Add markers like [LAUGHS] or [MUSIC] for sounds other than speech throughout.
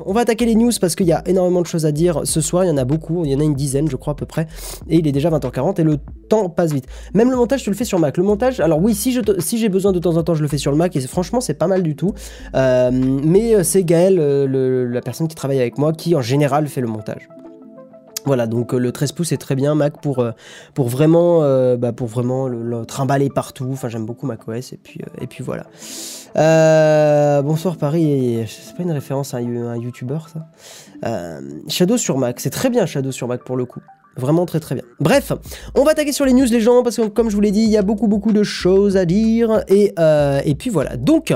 On va attaquer les news parce qu'il y a énormément de choses à dire ce soir, il y en a beaucoup, il y en a une dizaine je crois à peu près, et il est déjà 20h40 et le temps passe vite. Même le montage, tu le fais sur Mac. Le montage, alors oui, si, j'ai besoin de temps en temps, je le fais sur le Mac, et franchement c'est pas mal du tout, euh, mais euh, c'est Gaël, euh, la personne qui travaille avec moi, qui en général fait le montage. Voilà, donc le 13 pouces est très bien Mac pour, vraiment, bah, pour vraiment le, trimballer partout. Enfin, j'aime beaucoup macOS et puis, et puis voilà. Euh, bonsoir Paris, c'est pas une référence à un, YouTuber ça? Euh, Shadow sur Mac, c'est très bien Shadow sur Mac pour le coup. Vraiment très très bien. Bref, on va attaquer sur les news les gens parce que comme je vous l'ai dit, il y a beaucoup beaucoup de choses à dire et, euh, et puis voilà. Donc,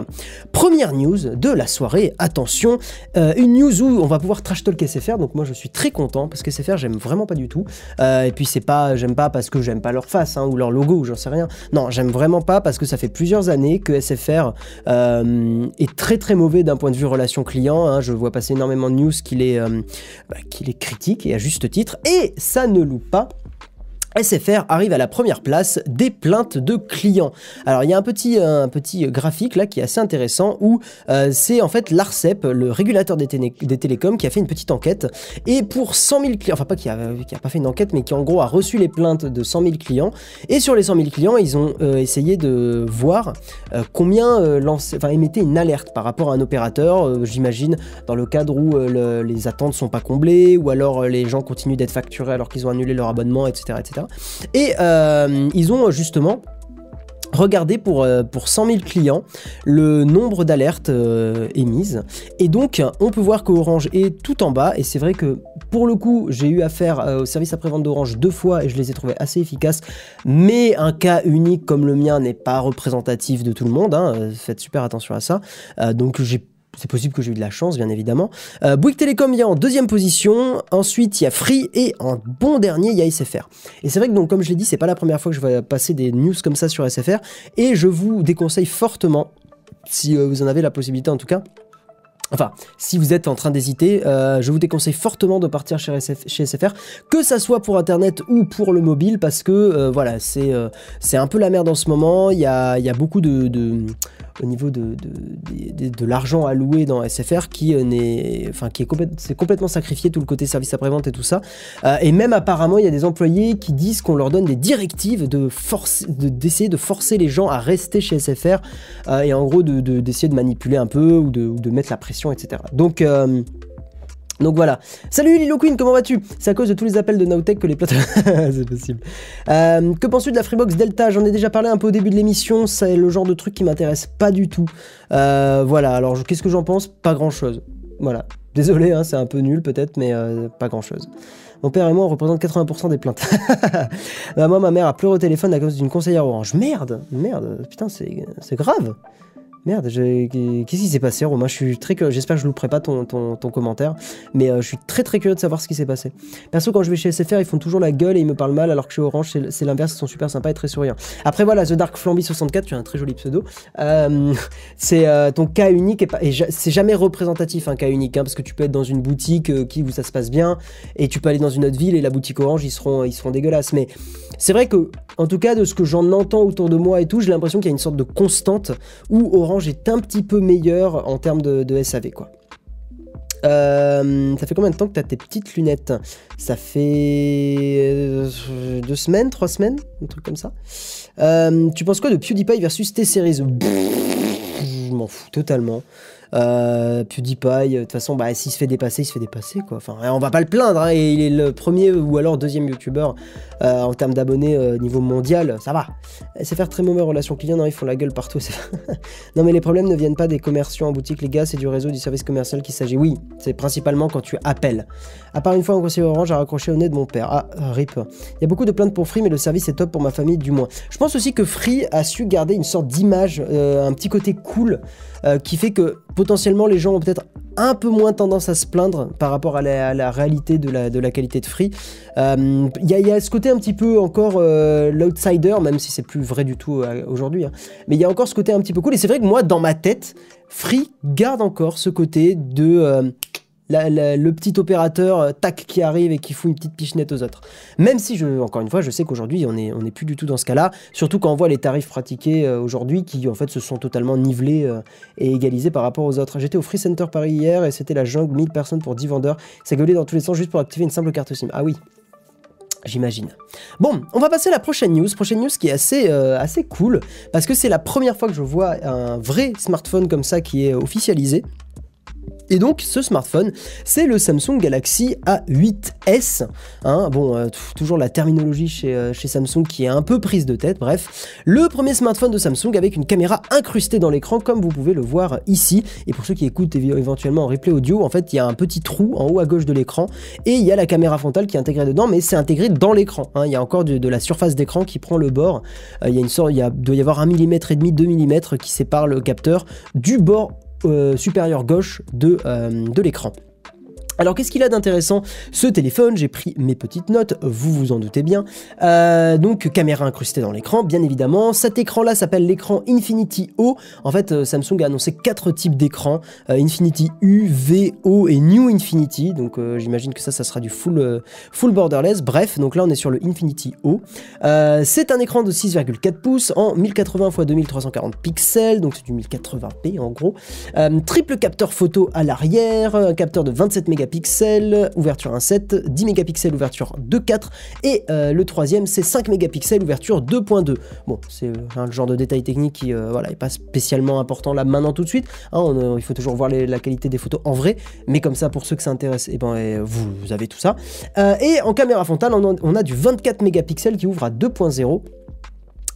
première news de la soirée, attention, euh, une news où on va pouvoir trash talk SFR, donc moi je suis très content parce que SFR j'aime vraiment pas du tout. Euh, et puis c'est pas, j'aime pas parce que j'aime pas leur face hein, ou leur logo ou j'en sais rien. Non, j'aime vraiment pas parce que ça fait plusieurs années que SFR est très très mauvais d'un point de vue relation client. Hein. Je vois passer énormément de news qu'il est, bah, qu'il est critique et à juste titre et ça ne loupe pas. SFR arrive à la première place des plaintes de clients. Alors il y a un petit, petit graphique là qui est assez intéressant où euh, c'est en fait l'ARCEP, le régulateur des, télécoms, qui a fait une petite enquête. Et pour 100 000 clients, enfin pas qui a, qui a, pas fait une enquête, mais qui en gros a reçu les plaintes de 100 000 clients. Et sur les 100 000 clients, ils ont euh, essayé de voir euh, combien enfin, émettait une alerte par rapport à un opérateur, j'imagine, dans le cadre où les attentes sont pas comblées, ou alors les gens continuent d'être facturés alors qu'ils ont annulé leur abonnement, etc. etc. Et euh, ils ont justement regardé pour, euh, pour 100 000 clients le nombre d'alertes euh, émises. Et donc, on peut voir qu'Orange est tout en bas. Et c'est vrai que pour le coup, j'ai eu affaire au service après-vente d'Orange deux fois et je les ai trouvés assez efficaces. Mais un cas unique comme le mien n'est pas représentatif de tout le monde. Hein. Faites super attention à ça. donc, j'ai c'est possible que j'ai eu de la chance, bien évidemment. Euh, Bouygues Télécom vient en deuxième position. Ensuite, il y a Free et en bon dernier, il y a SFR. Et c'est vrai que, donc, comme je l'ai dit, c'est pas la première fois que je vais passer des news comme ça sur SFR. Et je vous déconseille fortement, si euh, vous en avez la possibilité en tout cas, Enfin, si vous êtes en train d'hésiter, euh, je vous déconseille fortement de partir chez, SFR, que ça soit pour Internet ou pour le mobile, parce que euh, voilà, c'est euh, c'est un peu la merde en ce moment. Il y a, beaucoup de, au niveau de, l'argent alloué dans SFR qui n'est, est, complètement sacrifié tout le côté service après-vente et tout ça. et même apparemment, il y a des employés qui disent qu'on leur donne des directives de d'essayer de, forcer les gens à rester chez SFR et en gros d'essayer de, manipuler un peu ou de mettre la pression etc. Donc, euh, donc voilà. Salut Lilo Queen, comment vas-tu? C'est à cause de tous les appels de Nowtech que les plateaux... [LAUGHS] c'est possible. Euh, que penses-tu de la Freebox Delta? J'en ai déjà parlé un peu au début de l'émission, c'est le genre de truc qui m'intéresse pas du tout. Euh, voilà, alors qu'est-ce que j'en pense? Pas grand-chose. Voilà. Désolé, hein, c'est un peu nul peut-être, mais pas grand-chose. Mon père et moi, on représente 80% des plaintes. [LAUGHS] bah, moi, ma mère a pleuré au téléphone à cause d'une conseillère orange. Merde Merde Putain, c'est grave Merde, qu'est-ce qui s'est passé, Romain? J'espère que je ne louperai pas ton, commentaire, mais euh, je suis très très curieux de savoir ce qui s'est passé. Perso, quand je vais chez SFR, ils font toujours la gueule et ils me parlent mal, alors que chez Orange, c'est l'inverse, ils sont super sympas et très souriants. Après, voilà, The Dark Flamby 64, tu as un très joli pseudo. Euh, [LAUGHS] c'est euh, ton cas unique et, et c'est jamais représentatif un cas unique, hein, parce que tu peux être dans une boutique qui, où ça se passe bien et tu peux aller dans une autre ville et la boutique Orange, ils seront, ils seront dégueulasses. Mais c'est vrai que, en tout cas, de ce que j'en entends autour de moi et tout, j'ai l'impression qu'il y a une sorte de constante où Orange est un petit peu meilleur en termes de, SAV, quoi. Euh, ça fait combien de temps que tu as tes petites lunettes? Ça fait euh, deux semaines, trois semaines, un truc comme ça. Euh, tu penses quoi de PewDiePie versus T-Series? Je m'en fous totalement. PewDiePie, de toute façon, bah, s'il se fait dépasser, il se fait dépasser, quoi. Enfin, on va pas le plaindre, hein, et il est le premier ou alors deuxième youtubeur euh, en termes d'abonnés euh, niveau mondial, ça va. Faire très mauvais relation client, non, ils font la gueule partout. [LAUGHS] non, mais les problèmes ne viennent pas des commerciaux en boutique, les gars, c'est du réseau du service commercial qu'il s'agit. Oui, c'est principalement quand tu appelles. À part une fois, un conseiller Orange a raccroché au nez de mon père. Ah, rip. Il y a beaucoup de plaintes pour Free, mais le service est top pour ma famille, du moins. Je pense aussi que Free a su garder une sorte d'image, un petit côté cool, qui fait que potentiellement les gens ont peut-être un peu moins tendance à se plaindre par rapport à la, réalité de la, qualité de Free. Il euh, y, a ce côté un petit peu encore euh, l'outsider, même si c'est plus vrai du tout euh, aujourd'hui. Hein. Mais il y a encore ce côté un petit peu cool. Et c'est vrai que moi, dans ma tête, Free garde encore ce côté de le petit opérateur euh, tac qui arrive et qui fout une petite pichenette aux autres. Même si, je, encore une fois, je sais qu'aujourd'hui, on n'est on est plus du tout dans ce cas-là, surtout quand on voit les tarifs pratiqués euh, aujourd'hui qui, en fait, se sont totalement nivelés euh, et égalisés par rapport aux autres. J'étais au Free Center Paris hier et c'était la jungle, 1000 personnes pour 10 vendeurs. Ça gueulait dans tous les sens juste pour activer une simple carte SIM. Ah oui, J'imagine. Bon, on va passer à la prochaine news. Prochaine news qui est assez, assez cool parce que c'est la première fois que je vois un vrai smartphone comme ça qui est officialisé. Et donc ce smartphone, c'est le Samsung Galaxy A8s. Hein, bon, euh, toujours la terminologie chez, euh, chez, Samsung qui est un peu prise de tête, bref. Le premier smartphone de Samsung avec une caméra incrustée dans l'écran, comme vous pouvez le voir ici. Et pour ceux qui écoutent éventuellement en replay audio, en fait, il y a un petit trou en haut à gauche de l'écran et il y a la caméra frontale qui est intégrée dedans, mais c'est intégré dans l'écran. Hein. Il y a encore de, la surface d'écran qui prend le bord. Euh, il y a une sorte, il y a, doit y avoir un millimètre et demi, 2 mm qui sépare le capteur du bord euh, supérieure gauche de, euh, de l'écran. Alors qu'est-ce qu'il a d'intéressant? Ce téléphone J'ai pris mes petites notes, vous vous en doutez bien. Euh, donc caméra incrustée dans l'écran, bien évidemment. Cet écran-là s'appelle l'écran Infinity O. En fait, euh, Samsung a annoncé quatre types d'écrans euh, Infinity U, V, O et New Infinity. Donc j'imagine que ça, ça sera du full, full borderless. Bref, donc là on est sur le Infinity O. c'est un écran de 6,4 pouces en 1080 x 2340 pixels, donc c'est du 1080p en gros. triple capteur photo à l'arrière, un capteur de 27 mégapixels mégapixels, ouverture 1.7, 10 mégapixels, ouverture 2.4, et euh, le troisième c'est 5 mégapixels, ouverture 2.2. Bon, c'est euh, le genre de détail technique qui euh, voilà, est pas spécialement important là maintenant tout de suite. Hein, il faut toujours voir la qualité des photos en vrai, mais comme ça, pour ceux que ça intéresse, eh ben, vous, avez tout ça. et en caméra frontale, on on a du 24 mégapixels qui ouvre à 2.0.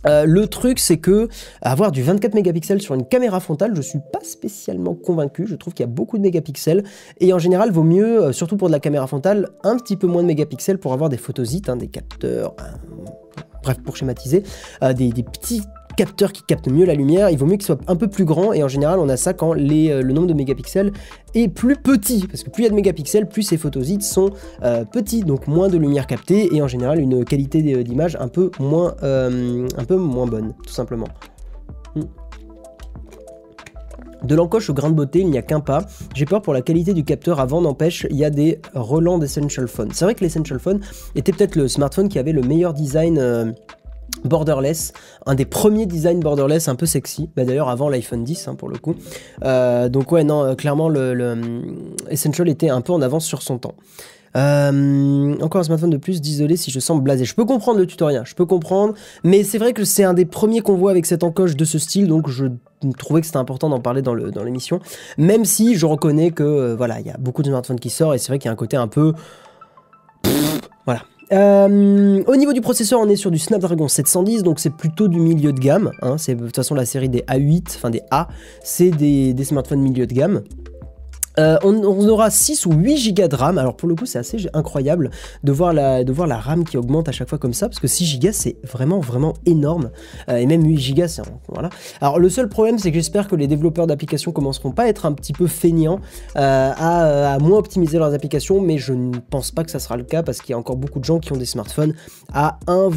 Euh, le truc, c'est que avoir du 24 mégapixels sur une caméra frontale, je suis pas spécialement convaincu. Je trouve qu'il y a beaucoup de mégapixels et en général, vaut mieux, euh, surtout pour de la caméra frontale, un petit peu moins de mégapixels pour avoir des photosites, hein, des capteurs. bref, pour schématiser, euh, des petits capteur qui capte mieux la lumière, il vaut mieux qu'il soit un peu plus grand et en général on a ça quand euh, le nombre de mégapixels est plus petit parce que plus il y a de mégapixels, plus ces photosites sont euh, petits, donc moins de lumière captée et en général une qualité d'image un peu moins euh, un peu moins bonne, tout simplement. Hmm. De l'encoche au grain de beauté, il n'y a qu'un pas. J'ai peur pour la qualité du capteur avant, n'empêche, il y a des relents d'Essential Phone. C'est vrai que l'Essential Phone était peut-être le smartphone qui avait le meilleur design borderless, un des premiers designs borderless un peu sexy, bah, d'ailleurs avant l'iPhone 10 hein, pour le coup. Euh, donc ouais non, euh, clairement le, euh, Essential était un peu en avance sur son temps. encore un smartphone de plus, désolé si je sens blasé. Je peux comprendre le tutoriel, je peux comprendre, mais c'est vrai que c'est un des premiers qu'on voit avec cette encoche de ce style, donc je trouvais que c'était important d'en parler dans l'émission, dans même si je reconnais que voilà, il y a beaucoup de smartphones qui sortent et c'est vrai qu'il y a un côté un peu... voilà, euh, au niveau du processeur, on est sur du Snapdragon 710, donc c'est plutôt du milieu de gamme. Hein. c'est de toute façon la série des A8, enfin des A, c'est des, des smartphones milieu de gamme. Euh, on, aura 6 ou 8 Go de RAM. Alors pour le coup, c'est assez incroyable de voir, la, de RAM qui augmente à chaque fois comme ça, parce que 6 Go, c'est vraiment, vraiment énorme. Euh, et même 8 Go, c'est... Voilà. Alors le seul problème, c'est que j'espère que les développeurs d'applications commenceront pas à être un petit peu feignants, euh, à, moins optimiser leurs applications, mais je ne pense pas que ça sera le cas, parce qu'il y a encore beaucoup de gens qui ont des smartphones à un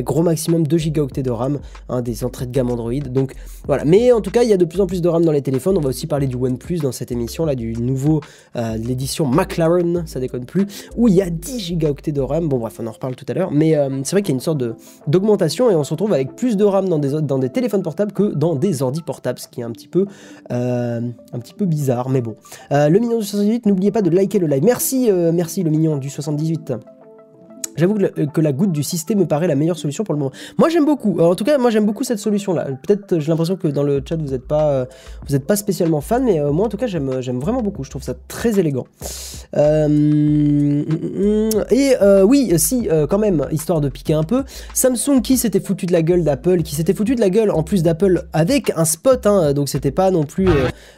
gros maximum 2 Go de RAM, hein, des entrées de gamme Android. Donc voilà. Mais en tout cas, il y a de plus en plus de RAM dans les téléphones. On va aussi parler du OnePlus dans cette émission là du nouveau, euh, l'édition McLaren, ça déconne plus, où il y a 10 gigaoctets de RAM. Bon, bref, on en reparle tout à l'heure, mais euh, c'est vrai qu'il y a une sorte d'augmentation et on se retrouve avec plus de RAM dans des, dans des téléphones portables que dans des ordi portables, ce qui est un petit peu, euh, un petit peu bizarre, mais bon. le mignon du 78, n'oubliez pas de liker le live. Merci, merci le mignon du 78. J'avoue que, la goutte du système me paraît la meilleure solution pour le moment. Moi j'aime beaucoup. en tout cas, moi j'aime beaucoup cette solution-là. Peut-être j'ai l'impression que dans le chat vous n'êtes pas, euh, vous pas spécialement fan, mais euh, moi en tout cas j'aime, vraiment beaucoup. Je trouve ça très élégant. Euh, et oui, si quand même, histoire de piquer un peu, Samsung qui s'était foutu de la gueule d'Apple, qui s'était foutu de la gueule en plus d'Apple avec un spot, hein, donc c'était pas non plus,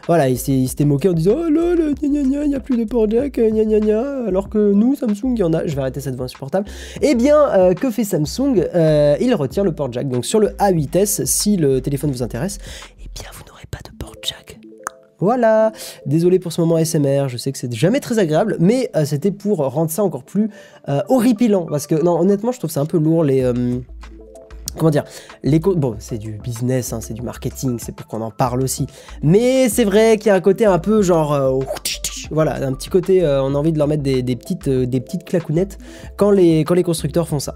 voilà, il s'était moqué en disant oh là là, il n'y a plus de port jack, gna gna gna, alors que nous Samsung il y en a. Je vais arrêter cette voix insupportable. Eh bien, euh, que fait Samsung euh, Il retire le port jack. Donc sur le A8s, si le téléphone vous intéresse, eh bien vous n'aurez pas de port jack. Voilà, désolé pour ce moment SMR, je sais que c'est jamais très agréable, mais euh, c'était pour rendre ça encore plus horripilant. Parce que, non, honnêtement, je trouve ça un peu lourd les comment dire, les bon, c'est du business, hein, c'est du marketing, c'est pour qu'on en parle aussi. Mais c'est vrai qu'il y a un côté un peu genre, voilà, un petit côté, on a envie de leur mettre des, petites, des petites clacounettes quand les, constructeurs font ça.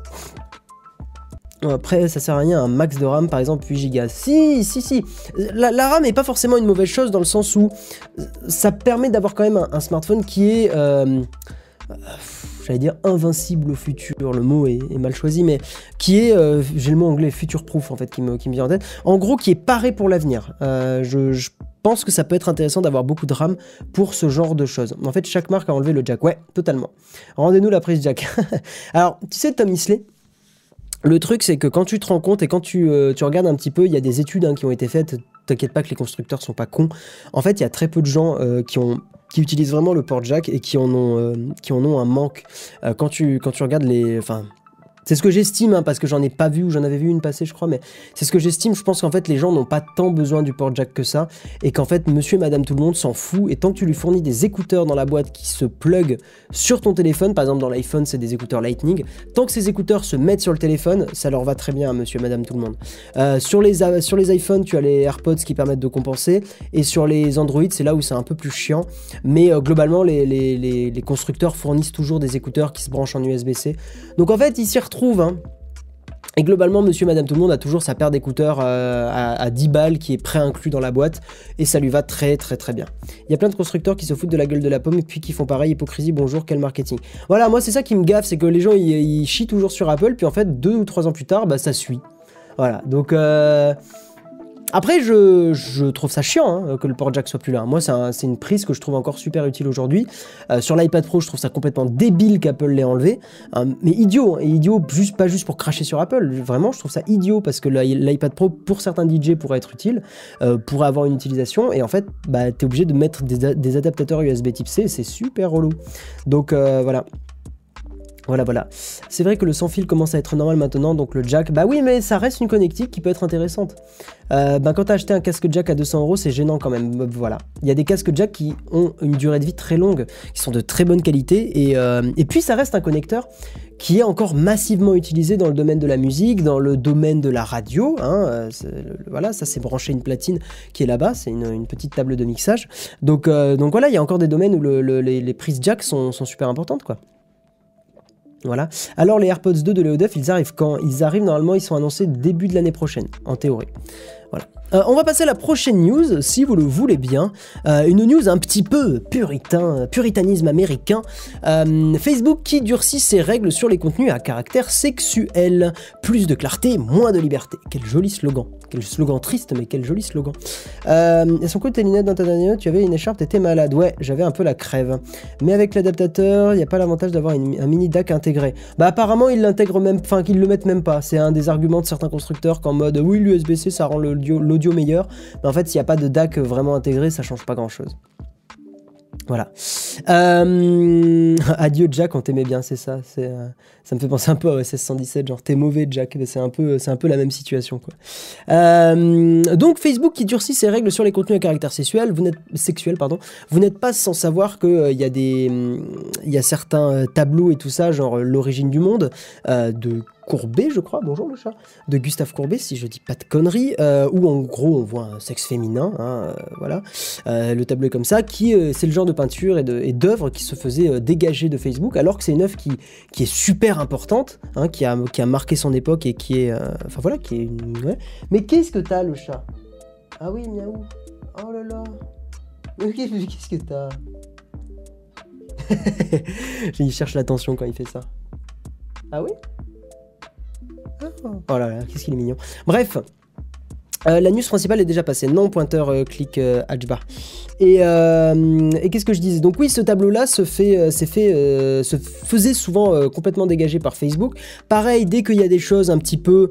Après, ça sert à rien un max de RAM, par exemple 8 Go. Si, si, si. La, RAM n'est pas forcément une mauvaise chose dans le sens où ça permet d'avoir quand même un, smartphone qui est, euh, j'allais dire invincible au futur. Le mot est, mal choisi, mais qui est, euh, j'ai le mot anglais future proof en fait qui me, vient en tête. En gros, qui est paré pour l'avenir. Euh, je, pense que ça peut être intéressant d'avoir beaucoup de RAM pour ce genre de choses. En fait, chaque marque a enlevé le jack. Ouais, totalement. Rendez-nous la prise jack. [LAUGHS] Alors, tu sais, Tom Isley, le truc, c'est que quand tu te rends compte et quand tu, euh, regardes un petit peu, il y a des études hein, qui ont été faites. T'inquiète pas que les constructeurs sont pas cons. En fait, il y a très peu de gens qui ont qui utilisent vraiment le port jack et qui en ont, euh, qui en ont un manque. quand, tu, quand tu regardes les. C'est ce que j'estime, hein, parce que j'en ai pas vu ou j'en avais vu une passer, je crois, mais c'est ce que j'estime. Je pense qu'en fait, les gens n'ont pas tant besoin du port jack que ça, et qu'en fait, monsieur et madame tout le monde s'en fout. Et tant que tu lui fournis des écouteurs dans la boîte qui se plug sur ton téléphone, par exemple dans l'iPhone, c'est des écouteurs Lightning, tant que ces écouteurs se mettent sur le téléphone, ça leur va très bien à monsieur et madame tout le monde. Euh, sur, les, sur les iPhones, tu as les AirPods qui permettent de compenser, et sur les Android, c'est là où c'est un peu plus chiant. Mais euh, globalement, les, les, les, constructeurs fournissent toujours des écouteurs qui se branchent en USB-C. Donc en fait, ils s'y retrouvent Hein. Et globalement, monsieur, madame, tout le monde a toujours sa paire d'écouteurs euh, à, 10 balles qui est pré-inclus dans la boîte et ça lui va très très très bien. Il y a plein de constructeurs qui se foutent de la gueule de la pomme et puis qui font pareil, hypocrisie, bonjour, quel marketing. Voilà, moi c'est ça qui me gaffe, c'est que les gens ils, chient toujours sur Apple puis en fait deux ou trois ans plus tard, bah ça suit. Voilà, donc euh, après, je, trouve ça chiant hein, que le port jack soit plus là. Moi, c'est une prise que je trouve encore super utile aujourd'hui. Euh, sur l'iPad Pro, je trouve ça complètement débile qu'Apple l'ait enlevé. Euh, mais idiot, hein, idiot, juste, pas juste pour cracher sur Apple. Vraiment, je trouve ça idiot parce que l'iPad Pro, pour certains DJ, pourrait être utile, euh, pourrait avoir une utilisation. Et en fait, bah, tu es obligé de mettre des, des adaptateurs USB type C. C'est super relou. Donc voilà. Voilà, voilà. C'est vrai que le sans fil commence à être normal maintenant, donc le jack, bah oui, mais ça reste une connectique qui peut être intéressante. Euh, ben, quand t'as acheté un casque jack à 200 euros, c'est gênant quand même. Voilà. Il y a des casques jack qui ont une durée de vie très longue, qui sont de très bonne qualité, et, euh, et puis ça reste un connecteur qui est encore massivement utilisé dans le domaine de la musique, dans le domaine de la radio. Hein, euh, voilà, ça c'est branché une platine qui est là-bas, c'est une, petite table de mixage. Donc, donc voilà, il y a encore des domaines où les, les, prises jack sont, sont super importantes, quoi. Voilà. Alors les AirPods 2 de Léodef, ils arrivent quand? Ils arrivent normalement, ils sont annoncés début de l'année prochaine, en théorie. Voilà. Euh, on va passer à la prochaine news, si vous le voulez bien. Euh, une news un petit peu puritain, puritanisme américain. Euh, Facebook qui durcit ses règles sur les contenus à caractère sexuel. Plus de clarté, moins de liberté. Quel joli slogan. Quel slogan triste, mais quel joli slogan. et son côté lunettes dans ta dernière tu avais une écharpe, t'étais malade. Ouais, j'avais un peu la crève. Mais avec l'adaptateur, il n'y a pas l'avantage d'avoir un mini DAC intégré. Bah apparemment, ils l'intègrent même, enfin qu'ils le mettent même pas. C'est un des arguments de certains constructeurs qu'en mode oui, l'USB-C ça rend l'audio audio meilleur. Mais en fait, s'il n'y a pas de DAC vraiment intégré, ça change pas grand chose. Voilà. Euh, [LAUGHS] adieu Jack, on t'aimait bien, c'est ça. C'est, euh, ça me fait penser un peu à OSS 117, genre t'es mauvais Jack, c'est un peu, un peu la même situation quoi. Euh, donc Facebook qui durcit ses règles sur les contenus à caractère sexuel, vous n'êtes sexuel pardon, vous n'êtes pas sans savoir que il y a y a certains tableaux et tout ça, genre l'origine du monde de Courbet, je crois, bonjour le chat, de Gustave Courbet, si je dis pas de conneries, euh, où en gros on voit un sexe féminin, hein, euh, voilà. Euh, le tableau est comme ça, qui c'est le genre de peinture et d'œuvre qui se faisait dégager de Facebook, alors que c'est une œuvre qui est super importante, hein, qui, a, qui a marqué son époque et qui est. Enfin voilà, qui est. Mais qu'est-ce que t'as le chat? Ah oui, miaou. Oh là là. Qu'est-ce que t'as? [LAUGHS] Il cherche l'attention quand il fait ça. Ah oui? Oh là là, qu'est-ce qu'il est mignon. Bref, euh, la news principale est déjà passée. Non, pointeur, euh, clic, euh, Et, euh, et qu'est-ce que je disais? Donc oui, ce tableau-là se fait, fait, se faisait souvent complètement dégagé par Facebook. Pareil, dès qu'il y a des choses un petit peu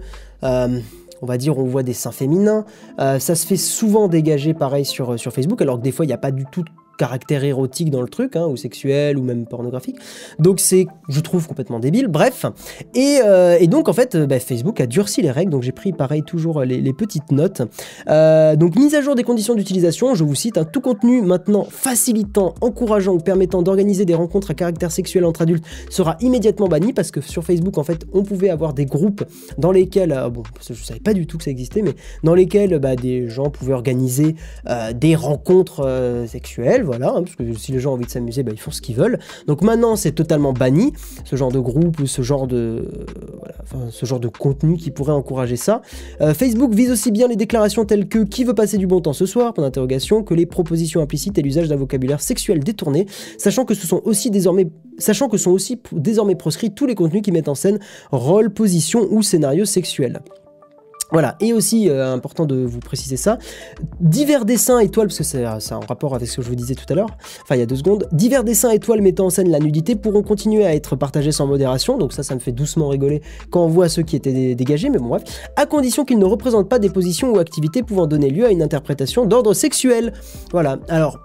on va dire, on voit des seins féminins. ça se fait souvent dégager pareil sur, sur Facebook, alors que des fois, il n'y a pas du tout caractère érotique dans le truc, hein, ou sexuel, ou même pornographique. Donc c'est, je trouve, complètement débile. Bref. Et, euh, donc, en fait, bah, Facebook a durci les règles. Donc j'ai pris, pareil, toujours les, petites notes. Euh, donc, mise à jour des conditions d'utilisation. Je vous cite, un tout contenu maintenant facilitant, encourageant ou permettant d'organiser des rencontres à caractère sexuel entre adultes sera immédiatement banni parce que sur Facebook, en fait, on pouvait avoir des groupes dans lesquels, euh, bon, je savais pas du tout que ça existait, mais dans lesquels bah, des gens pouvaient organiser des rencontres sexuelles voilà, hein, parce que si les gens ont envie de s'amuser, bah, ils font ce qu'ils veulent. Donc maintenant, c'est totalement banni, ce genre de groupe ou ce genre de, contenu qui pourrait encourager ça. Euh, Facebook vise aussi bien les déclarations telles que qui veut passer du bon temps ce soir, que les propositions implicites et l'usage d'un vocabulaire sexuel détourné, sachant que ce sachant que sont aussi désormais proscrits tous les contenus qui mettent en scène rôle, position ou scénario sexuel. Voilà, et aussi euh, important de vous préciser ça, divers dessins étoiles, parce que c'est en rapport avec ce que je vous disais tout à l'heure, enfin il y a deux secondes, divers dessins étoiles mettant en scène la nudité pourront continuer à être partagés sans modération, donc ça ça me fait doucement rigoler quand on voit ceux qui étaient dégagés, mais bon bref, à condition qu'ils ne représentent pas des positions ou activités pouvant donner lieu à une interprétation d'ordre sexuel. Voilà, alors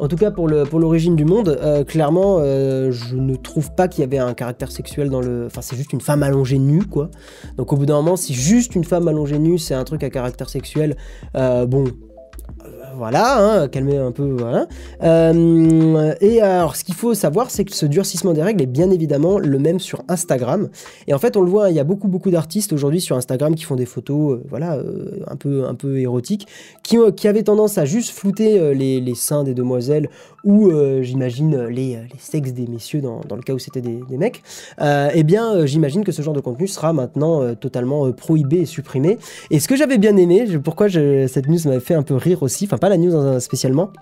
en tout cas, pour l'origine du monde, euh, clairement, euh, je ne trouve pas qu'il y avait un caractère sexuel dans le. Enfin, c'est juste une femme allongée nue, quoi. Donc, au bout d'un moment, si juste une femme allongée nue, c'est un truc à caractère sexuel, euh, bon, voilà, hein, calmer un peu, voilà. Euh, et alors, ce qu'il faut savoir, c'est que ce durcissement des règles est bien évidemment le même sur Instagram. Et en fait, on le voit, il y a beaucoup, beaucoup d'artistes aujourd'hui sur Instagram qui font des photos, euh, voilà, euh, un peu, un peu érotiques, qui, qui avaient tendance à juste flouter les, seins des demoiselles ou, j'imagine, les, les, sexes des messieurs dans, le cas où c'était des, mecs. eh bien, j'imagine que ce genre de contenu sera maintenant totalement prohibé et supprimé. Et ce que j'avais bien aimé, pourquoi cette news m'avait fait un peu rire aussi, enfin pas la news spécialement.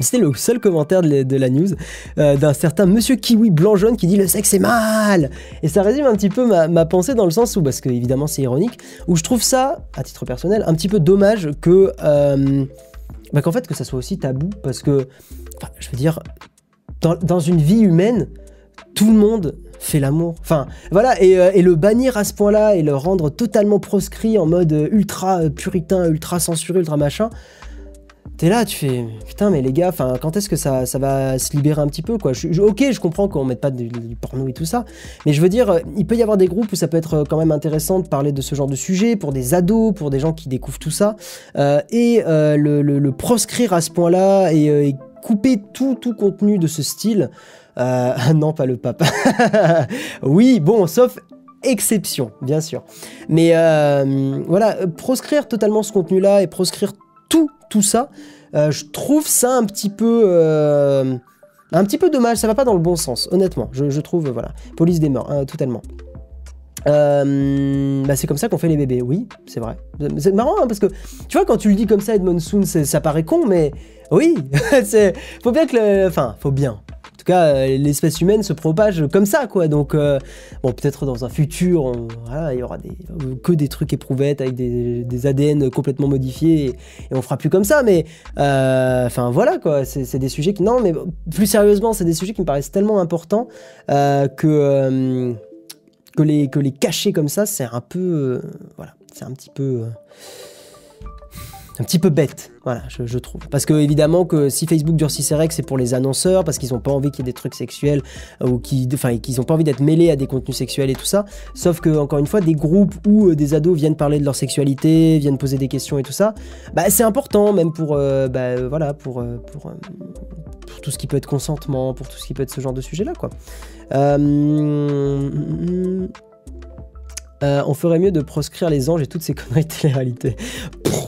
C'était le seul commentaire de la news euh, d'un certain monsieur Kiwi blanc-jaune qui dit le sexe est mal Et ça résume un petit peu ma, pensée dans le sens où, parce que évidemment c'est ironique, où je trouve ça, à titre personnel, un petit peu dommage que. Euh, bah, qu'en fait que ça soit aussi tabou, parce que, je veux dire, dans, une vie humaine, tout le monde fait l'amour. Enfin, voilà, euh, et, le bannir à ce point-là et le rendre totalement proscrit en mode ultra puritain, ultra censuré, ultra machin, T'es là, tu fais putain, mais les gars, enfin, quand est-ce que ça, ça va se libérer un petit peu quoi? Ok, je comprends qu'on mette pas du, porno et tout ça, mais je veux dire, euh, il peut y avoir des groupes où ça peut être euh, quand même intéressant de parler de ce genre de sujet pour des ados, pour des gens qui découvrent tout ça, euh, et le, proscrire à ce point-là et, couper tout, tout contenu de ce style. [LAUGHS] non, pas le pape. [LAUGHS] oui, bon, sauf exception, bien sûr. Mais voilà, proscrire totalement ce contenu-là et proscrire tout, tout ça, euh, je trouve ça un petit peu... Euh, un petit peu dommage, ça va pas dans le bon sens, honnêtement. Je, trouve, voilà. Police des morts, hein, totalement. Euh, bah c'est comme ça qu'on fait les bébés, oui, c'est vrai. C'est marrant hein, parce que tu vois quand tu le dis comme ça, Edmond Soon, ça paraît con, mais oui, [LAUGHS] c'est faut bien que le, enfin faut bien tout cas, euh, l'espèce humaine se propage comme ça, quoi. Donc, euh, bon, peut-être dans un futur, il y aura des, que des trucs éprouvettes avec des, ADN complètement modifiés et, on fera plus comme ça. Mais, euh, enfin, voilà, quoi. C'est des sujets qui, non, mais plus sérieusement, c'est des sujets qui me paraissent tellement importants que que les que les cacher comme ça, c'est un peu, voilà, c'est un petit peu un petit peu bête, voilà, je, trouve. Parce que évidemment que si Facebook durcit ses règles, c'est pour les annonceurs, parce qu'ils n'ont pas envie qu'il y ait des trucs sexuels, euh, ou qui, enfin, qu'ils n'ont pas envie d'être mêlés à des contenus sexuels et tout ça. Sauf que, encore une fois, des groupes où euh, des ados viennent parler de leur sexualité, viennent poser des questions et tout ça, bah, c'est important, même pour, euh, bah, voilà, pour, pour, tout ce qui peut être consentement, pour tout ce qui peut être ce genre de sujet-là, quoi. On ferait mieux de proscrire les anges et toutes ces [LAUGHS] conneries de télé-réalité. [LAUGHS]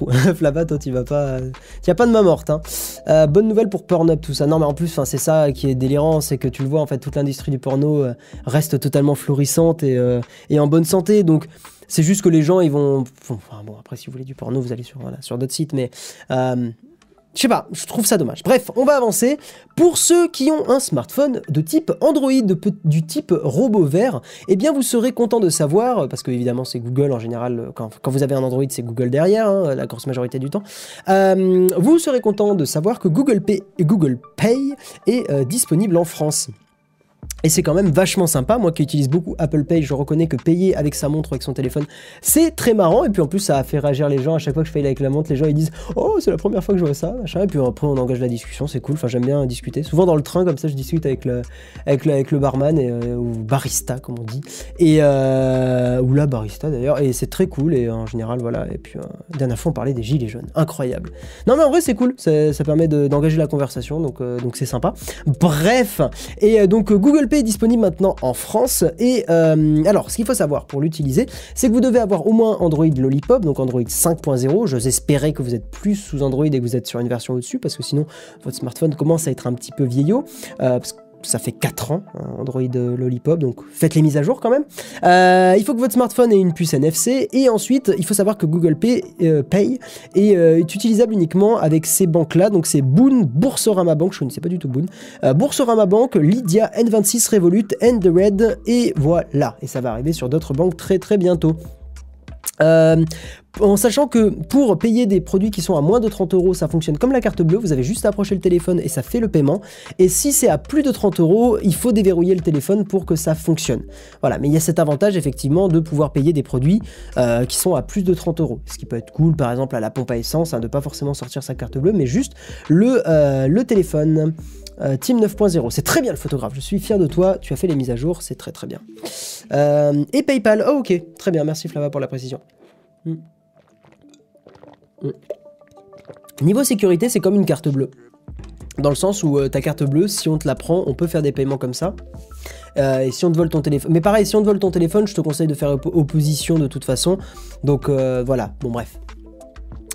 Toi, tu vas pas. Tu a pas de main morte. Hein. Euh, bonne nouvelle pour Pornhub, tout ça. Non, mais en plus, c'est ça qui est délirant, c'est que tu le vois, en fait, toute l'industrie du porno euh, reste totalement florissante et, euh, en bonne santé. Donc, c'est juste que les gens, ils vont. Enfin, bon, après, si vous voulez du porno, vous allez sur d'autres sites, mais je sais pas, je trouve ça dommage. Bref, on va avancer. Pour ceux qui ont un smartphone de type Android, du type robot vert, eh bien vous serez content de savoir, parce que évidemment c'est Google en général, quand, vous avez un Android c'est Google derrière, hein, la grosse majorité du temps, euh, vous serez content de savoir que Google Pay, est euh, disponible en France. Et c'est quand même vachement sympa. Moi qui utilise beaucoup Apple Pay, je reconnais que payer avec sa montre ou avec son téléphone, c'est très marrant. Et puis en plus, ça a fait réagir les gens. À chaque fois que je paye avec la montre, les gens ils disent Oh, c'est la première fois que je vois ça. Machin. Et puis après, on engage la discussion. C'est cool. Enfin, j'aime bien discuter. Souvent dans le train, comme ça, je discute avec le, avec le, barman et, euh, ou barista, comme on dit. Et, euh, ou la barista d'ailleurs. Et c'est très cool. Et en général, voilà. Et puis, euh, dernière fois, on parlait des gilets jaunes. Incroyable. Non, mais en vrai, c'est cool. Ça, permet d'engager la conversation. Donc, donc c'est sympa. Bref. Et donc, Google Pay disponible maintenant en France. Et euh, alors, ce qu'il faut savoir pour l'utiliser, c'est que vous devez avoir au moins Android Lollipop, donc Android 5.0. J'ose espérer que vous êtes plus sous Android et que vous êtes sur une version au-dessus, parce que sinon, votre smartphone commence à être un petit peu vieillot. Euh, ça fait 4 ans, hein, Android Lollipop, donc faites les mises à jour quand même. Euh, il faut que votre smartphone ait une puce NFC et ensuite il faut savoir que Google Pay, euh, Pay est, utilisable uniquement avec ces banques-là, donc c'est Boon, Boursorama Bank, je ne sais pas du tout Boon, Boursorama Bank, Lydia, N26, Revolut, End Red et voilà. Et ça va arriver sur d'autres banques très très bientôt. Euh, en sachant que pour payer des produits qui sont à moins de 30 euros, ça fonctionne comme la carte bleue, vous avez juste à approcher le téléphone et ça fait le paiement. Et si c'est à plus de 30 euros, il faut déverrouiller le téléphone pour que ça fonctionne. Voilà, mais il y a cet avantage effectivement de pouvoir payer des produits euh, qui sont à plus de 30 euros. Ce qui peut être cool par exemple à la pompe à essence, hein, de pas forcément sortir sa carte bleue, mais juste le, euh, téléphone. Team 9.0, c'est très bien le photographe, je suis fier de toi, tu as fait les mises à jour, c'est très très bien. et PayPal, oh ok, très bien, merci Flava pour la précision. Hmm. Hmm. Niveau sécurité, c'est comme une carte bleue. Dans le sens où euh, ta carte bleue, si on te la prend, on peut faire des paiements comme ça. Euh, et si on te vole ton téléphone. Mais pareil, si on te vole ton téléphone, je te conseille de faire opposition de toute façon. Donc euh, voilà, bon bref.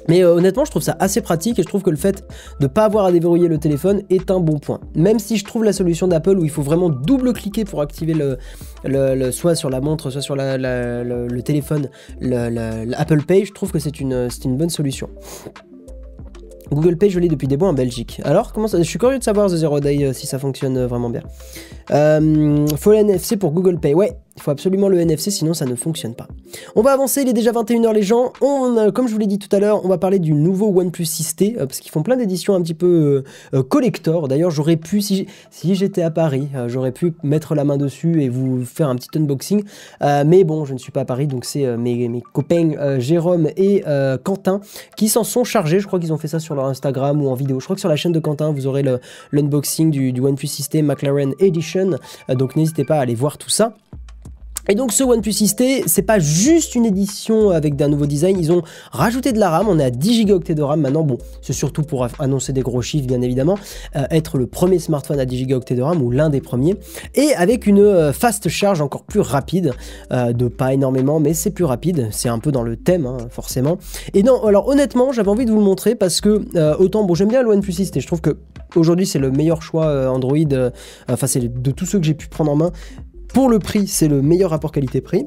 Mais euh, honnêtement, je trouve ça assez pratique et je trouve que le fait de ne pas avoir à déverrouiller le téléphone est un bon point. Même si je trouve la solution d'Apple où il faut vraiment double-cliquer pour activer le, soit sur la montre, soit sur le, téléphone, l'Apple Pay, je trouve que c'est une, bonne solution. Google Pay, je l'ai depuis des mois en Belgique. Alors, comment ça Je suis curieux de savoir The Zero Day euh, si ça fonctionne euh, vraiment bien. Euh, NFC pour Google Pay. Ouais, il faut absolument le NFC, sinon ça ne fonctionne pas. On va avancer, il est déjà 21h les gens. Euh, comme je vous l'ai dit tout à l'heure, on va parler du nouveau OnePlus 6T, euh, parce qu'ils font plein d'éditions un petit peu euh, collector. D'ailleurs, j'aurais pu, si, j'étais à Paris, j'aurais pu mettre la main dessus et vous faire un petit unboxing. mais bon, je ne suis pas à Paris, donc c'est mes, mes, copains Jérôme et Quentin qui s'en sont chargés. Je crois qu'ils ont fait ça sur leur Instagram ou en vidéo. Je crois que sur la chaîne de Quentin, vous aurez l'unboxing du, du OnePlus 6T McLaren Edition. donc n'hésitez pas à aller voir tout ça. Et donc ce OnePlus 6T, c'est pas juste une édition avec d'un nouveau design, ils ont rajouté de la RAM, on est à 10 Go de RAM maintenant, bon, c'est surtout pour annoncer des gros chiffres bien évidemment, euh, être le premier smartphone à 10 Go de RAM ou l'un des premiers, et avec une euh, fast charge encore plus rapide, euh, de pas énormément, mais c'est plus rapide, c'est un peu dans le thème hein, forcément. Et non, alors honnêtement, j'avais envie de vous le montrer parce que autant, bon j'aime bien le OnePlus 6T, je trouve que aujourd'hui c'est le meilleur choix Android, enfin c'est de tous ceux que j'ai pu prendre en main, pour le prix, c'est le meilleur rapport qualité-prix.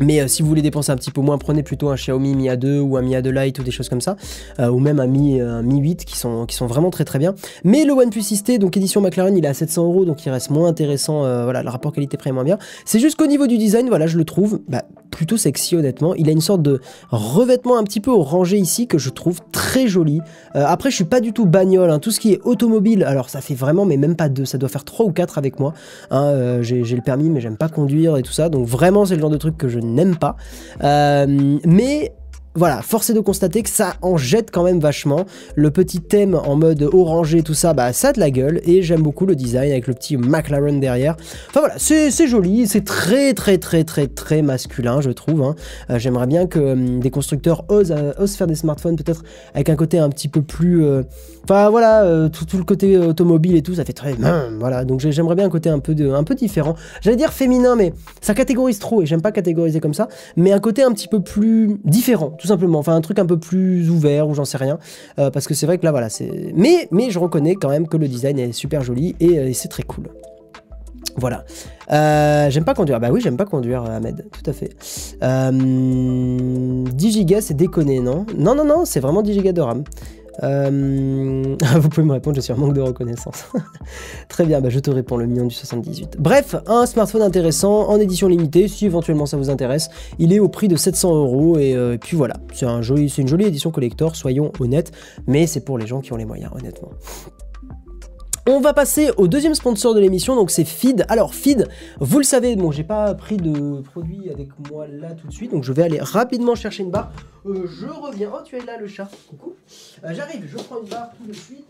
Mais euh, si vous voulez dépenser un petit peu moins, prenez plutôt un Xiaomi Mi A2 ou un Mi A2 Lite ou des choses comme ça, euh, ou même un Mi, euh, un Mi 8 qui sont, qui sont vraiment très très bien. Mais le OnePlus 6T, donc édition McLaren, il est à 700 euros, donc il reste moins intéressant. voilà, le rapport qualité-prix est moins bien. C'est juste qu'au niveau du design, voilà, je le trouve bah, plutôt sexy honnêtement. Il a une sorte de revêtement un petit peu orangé ici que je trouve très joli. après, je suis pas du tout bagnole, hein. tout ce qui est automobile, alors ça fait vraiment, mais même pas deux, ça doit faire 3 ou 4 avec moi. Hein. J'ai le permis, mais j'aime pas conduire et tout ça, donc vraiment c'est le genre de truc que je n'aime pas. Euh, mais voilà, force est de constater que ça en jette quand même vachement. Le petit thème en mode orangé, tout ça, bah ça a de la gueule. Et j'aime beaucoup le design avec le petit McLaren derrière. Enfin voilà, c'est joli, c'est très très très très très masculin, je trouve. Hein. Euh, j'aimerais bien que hum, des constructeurs osent, euh, osent faire des smartphones peut-être avec un côté un petit peu plus... Enfin voilà, tout, tout, le côté automobile et tout, ça fait très... Voilà, donc j'aimerais bien un côté un peu, de, un peu différent. J'allais dire féminin, mais ça catégorise trop et j'aime pas catégoriser comme ça. Mais un côté un petit peu plus différent, tout simplement. Enfin, un truc un peu plus ouvert ou j'en sais rien. Euh, parce que c'est vrai que là, voilà, c'est. Mais, je reconnais quand même que le design est super joli et, euh, c'est très cool. Voilà. Euh, j'aime pas conduire. Bah oui, j'aime pas conduire, Ahmed. Tout à fait. 10 Go, c'est déconné, non? Non, non, non, c'est vraiment 10 Go de RAM. Euh, [LAUGHS] vous pouvez me répondre, je suis en manque de reconnaissance. [LAUGHS] Très bien, bah, je te réponds le million du 78. Bref, un smartphone intéressant en édition limitée, si éventuellement ça vous intéresse. Il est au prix de 700 euros euh, et, puis voilà, c'est une jolie édition collector, soyons honnêtes, mais c'est pour les gens qui ont les moyens, honnêtement. On va passer au deuxième sponsor de l'émission, donc c'est Feed. Alors Feed, vous le savez, bon j'ai pas pris de produit avec moi là tout de suite, donc je vais aller rapidement chercher une barre. Euh, je reviens. Oh tu es là le chat, coucou. Euh, j'arrive, je prends une barre tout de suite.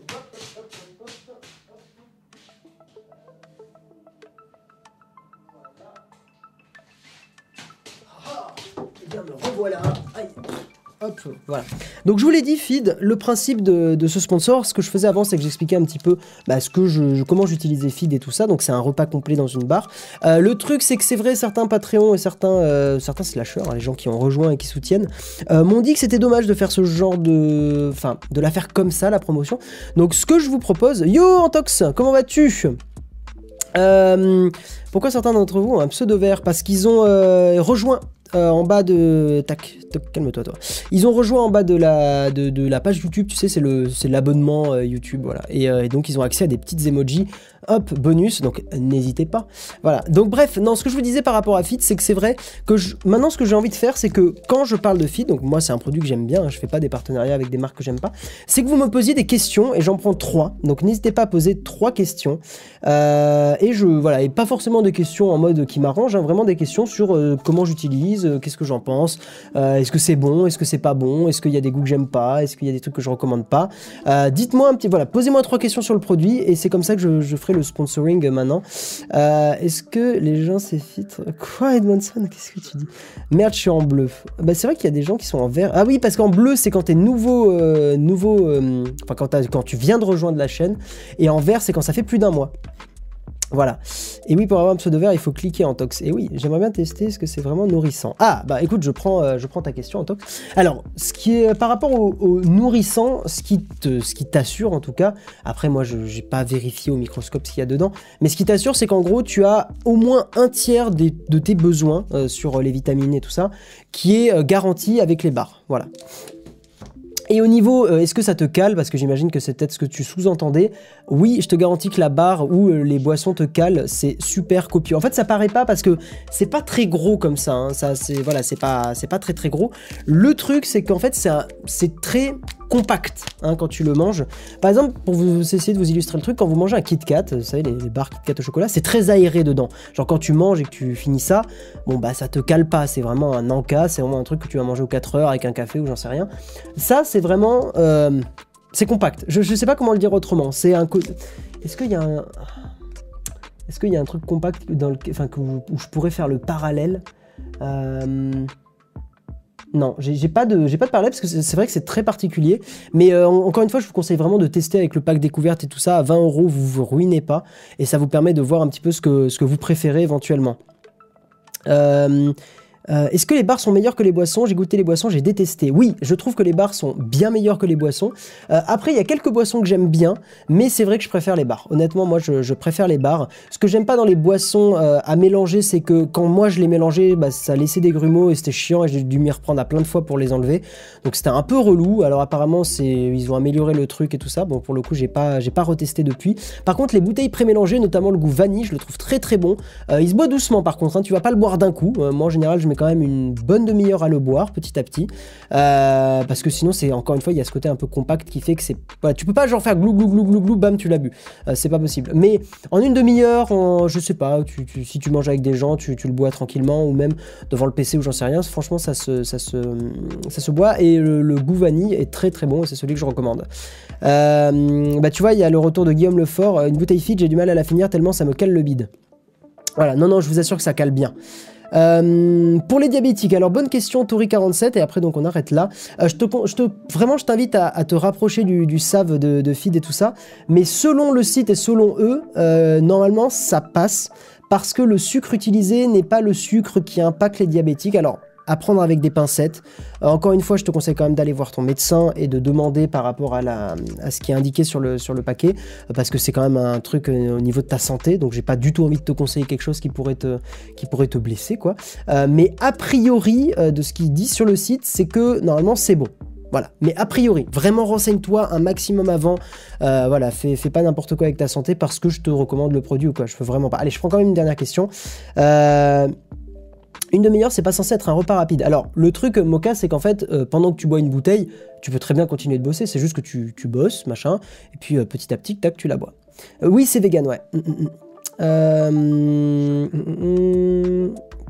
Ah, et eh bien me revoilà. Aïe. Donc je vous l'ai dit, Feed, le principe de, ce sponsor, ce que je faisais avant, c'est que j'expliquais un petit peu bah, comment j'utilisais Feed et tout ça. Donc c'est un repas complet dans une barre. Euh, le truc, c'est que c'est vrai, certains Patreons et certains, euh, slashers, hein, les gens qui ont rejoint et qui soutiennent, euh, m'ont dit que c'était dommage de faire ce genre de, enfin, de la faire comme ça, la promotion. Donc ce que je vous propose, yo Antox, comment vas-tu? Pourquoi certains d'entre vous ont un pseudo vert? Parce qu'ils ont rejoint euh, en bas de. Tac, calme-toi, toi. Ils ont rejoint en bas de la, de, la page YouTube, tu sais, c'est l'abonnement euh, YouTube, voilà. Euh, et, donc, ils ont accès à des petites emojis hop, bonus, donc n'hésitez pas. Voilà, donc bref, non, ce que je vous disais par rapport à Fit, c'est que c'est vrai que maintenant ce que j'ai envie de faire, c'est que quand je parle de Fit, donc moi c'est un produit que j'aime bien, hein, je fais pas des partenariats avec des marques que j'aime pas, c'est que vous me posiez des questions et j'en prends trois, donc n'hésitez pas à poser trois questions. Euh, et je, voilà, et pas forcément des questions en mode qui m'arrange, hein, vraiment des questions sur euh, comment j'utilise, euh, qu'est-ce que j'en pense, est-ce que c'est bon, est-ce que c'est pas bon, est-ce qu'il y a des goûts que j'aime pas, est-ce qu'il y a des trucs que je recommande pas. Dites-moi un petit, voilà, posez-moi trois questions sur le produit et c'est comme ça que je, je ferai le sponsoring maintenant. Euh, est-ce que les gens s'effitent Quoi, Edmondson Qu'est-ce que tu dis Merde, je suis en bleu. Bah, c'est vrai qu'il y a des gens qui sont en vert. Ah oui, parce qu'en bleu, c'est quand t'es nouveau. Euh, nouveau euh, enfin, quand, quand tu viens de rejoindre la chaîne. Et en vert, c'est quand ça fait plus d'un mois. Voilà. Et oui, pour avoir un pseudo vert, il faut cliquer en tox. Et oui, j'aimerais bien tester, est-ce que c'est vraiment nourrissant Ah, bah écoute, je prends, euh, je prends ta question en tox. Alors, ce qui est par rapport au, nourrissant, ce qui te, ce qui t'assure en tout cas, après moi je n'ai pas vérifié au microscope ce qu'il y a dedans, mais ce qui t'assure, c'est qu'en gros, tu as au moins un tiers de tes besoins euh, sur les vitamines et tout ça, qui est euh, garanti avec les barres. Voilà. Et au niveau, euh, est-ce que ça te cale Parce que j'imagine que c'est peut-être ce que tu sous-entendais. Oui, je te garantis que la barre où euh, les boissons te calent, c'est super copieux. En fait, ça paraît pas parce que c'est pas très gros comme ça. Hein. Ça, c'est voilà, c'est pas, c'est pas très très gros. Le truc, c'est qu'en fait, c'est très compact hein, quand tu le manges. Par exemple, pour vous essayer de vous illustrer le truc, quand vous mangez un Kit Kat, vous savez, les, barres Kit Kat au chocolat, c'est très aéré dedans. Genre quand tu manges et que tu finis ça, bon bah ça te cale pas, c'est vraiment un encas, c'est vraiment un truc que tu vas manger aux 4 heures avec un café ou j'en sais rien. Ça, c'est vraiment... Euh, c'est compact. Je, je sais pas comment le dire autrement. C'est un... Est-ce qu'il y a un... Est-ce qu'il y a un truc compact dans le, enfin, où je pourrais faire le parallèle euh, non, j'ai pas de j'ai pas de parallèle parce que c'est vrai que c'est très particulier. Mais euh, encore une fois, je vous conseille vraiment de tester avec le pack découverte et tout ça à 20 euros. Vous vous ruinez pas et ça vous permet de voir un petit peu ce que ce que vous préférez éventuellement. Euh, euh, est-ce que les bars sont meilleurs que les boissons? J'ai goûté les boissons, j'ai détesté. Oui, je trouve que les bars sont bien meilleurs que les boissons. Euh, après, il y a quelques boissons que j'aime bien, mais c'est vrai que je préfère les bars. Honnêtement, moi, je, préfère les bars. Ce que j'aime pas dans les boissons euh, à mélanger, c'est que quand moi je les mélangeais, bah, ça laissait des grumeaux et c'était chiant et j'ai dû m'y reprendre à plein de fois pour les enlever. Donc c'était un peu relou. Alors apparemment, ils ont amélioré le truc et tout ça. Bon, pour le coup, j'ai pas pas retesté depuis. Par contre, les bouteilles pré-mélangées, notamment le goût vanille, je le trouve très très bon. il se boit doucement par contre. Hein. tu vas pas le boire d'un coup. moi, en général, je mets quand même une bonne demi-heure à le boire petit à petit. Euh, parce que sinon, c'est encore une fois, il y a ce côté un peu compact qui fait que c'est. Tu peux pas genre faire glou glou glou glou glou, bam, tu l'as bu. Euh, c'est pas possible. Mais en une demi-heure, je sais pas, si tu manges avec des gens, tu, le bois tranquillement ou même devant le PC ou j'en sais rien. Franchement, ça se, ça se, ça se boit et le, goût vanille est très très bon et c'est celui que je recommande. Euh, bah, tu vois, il y a le retour de Guillaume Lefort. Une bouteille fit, j'ai du mal à la finir tellement ça me cale le bide. Voilà, non, non, je vous assure que ça cale bien. Euh, pour les diabétiques, alors bonne question, Tori47, et après donc on arrête là. Euh, je, te, je te, vraiment, je t'invite à, te rapprocher du, du SAV de, de, feed et tout ça, mais selon le site et selon eux, euh, normalement ça passe parce que le sucre utilisé n'est pas le sucre qui impacte les diabétiques. Alors à prendre avec des pincettes. Euh, encore une fois, je te conseille quand même d'aller voir ton médecin et de demander par rapport à, ce qui est indiqué sur le, paquet, euh, parce que c'est quand même un truc euh, au niveau de ta santé, donc j'ai pas du tout envie de te conseiller quelque chose qui pourrait te, blesser, quoi. mais a priori, de ce qu'il dit sur le site, c'est que normalement c'est bon. Voilà. Mais a priori, vraiment renseigne-toi un maximum avant. voilà, fais, pas n'importe quoi avec ta santé parce que je te recommande le produit ou quoi. Je veux vraiment pas. Allez, je prends quand même une dernière question. Une demi-heure, c'est pas censé être un repas rapide. Alors, le truc, Mocha, c'est qu'en fait, euh, pendant que tu bois une bouteille, tu peux très bien continuer de bosser. C'est juste que tu, bosses, machin, et puis euh, petit à petit, tac, tu la bois. Euh, oui, c'est vegan, ouais.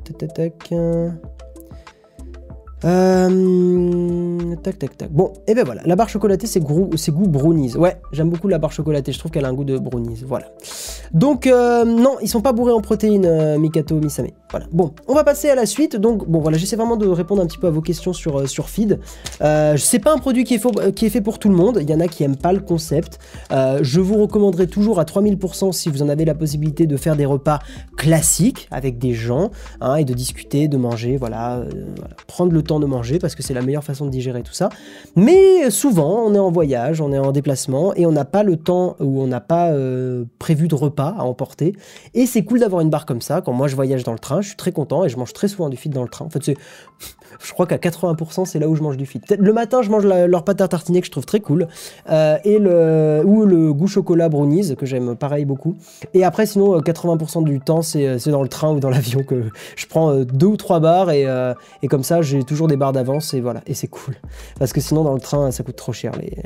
Tac, tac, tac. Euh, tac, tac, tac. Bon, et ben voilà. La barre chocolatée, c'est goût, brownies. Ouais, j'aime beaucoup la barre chocolatée. Je trouve qu'elle a un goût de brownies. Voilà. Donc, euh, non, ils sont pas bourrés en protéines, euh, Mikato, Misame. Voilà. Bon, on va passer à la suite. Donc, bon, voilà, j'essaie vraiment de répondre un petit peu à vos questions sur, sur Feed. Euh, c'est pas un produit qui est, fait pour tout le monde. Il y en a qui aiment pas le concept. je vous recommanderais toujours à 3000% si vous en avez la possibilité de faire des repas classiques avec des gens hein, et de discuter, de manger, voilà, voilà. prendre le de manger parce que c'est la meilleure façon de digérer tout ça. Mais souvent, on est en voyage, on est en déplacement et on n'a pas le temps ou on n'a pas euh, prévu de repas à emporter. Et c'est cool d'avoir une barre comme ça. Quand moi je voyage dans le train, je suis très content et je mange très souvent du fit dans le train. En fait, c'est je crois qu'à 80% c'est là où je mange du fit. Le matin je mange leur pâte à tartiner que je trouve très cool euh, et ou le goût chocolat brownies que j'aime pareil beaucoup. Et après sinon 80% euh, du temps c'est dans le train ou dans [LAUGHS] l'avion que je prends deux ou trois barres et, et comme ça j'ai toujours des barres d'avance et voilà, et c'est cool. Parce que sinon dans le train ça coûte trop cher les,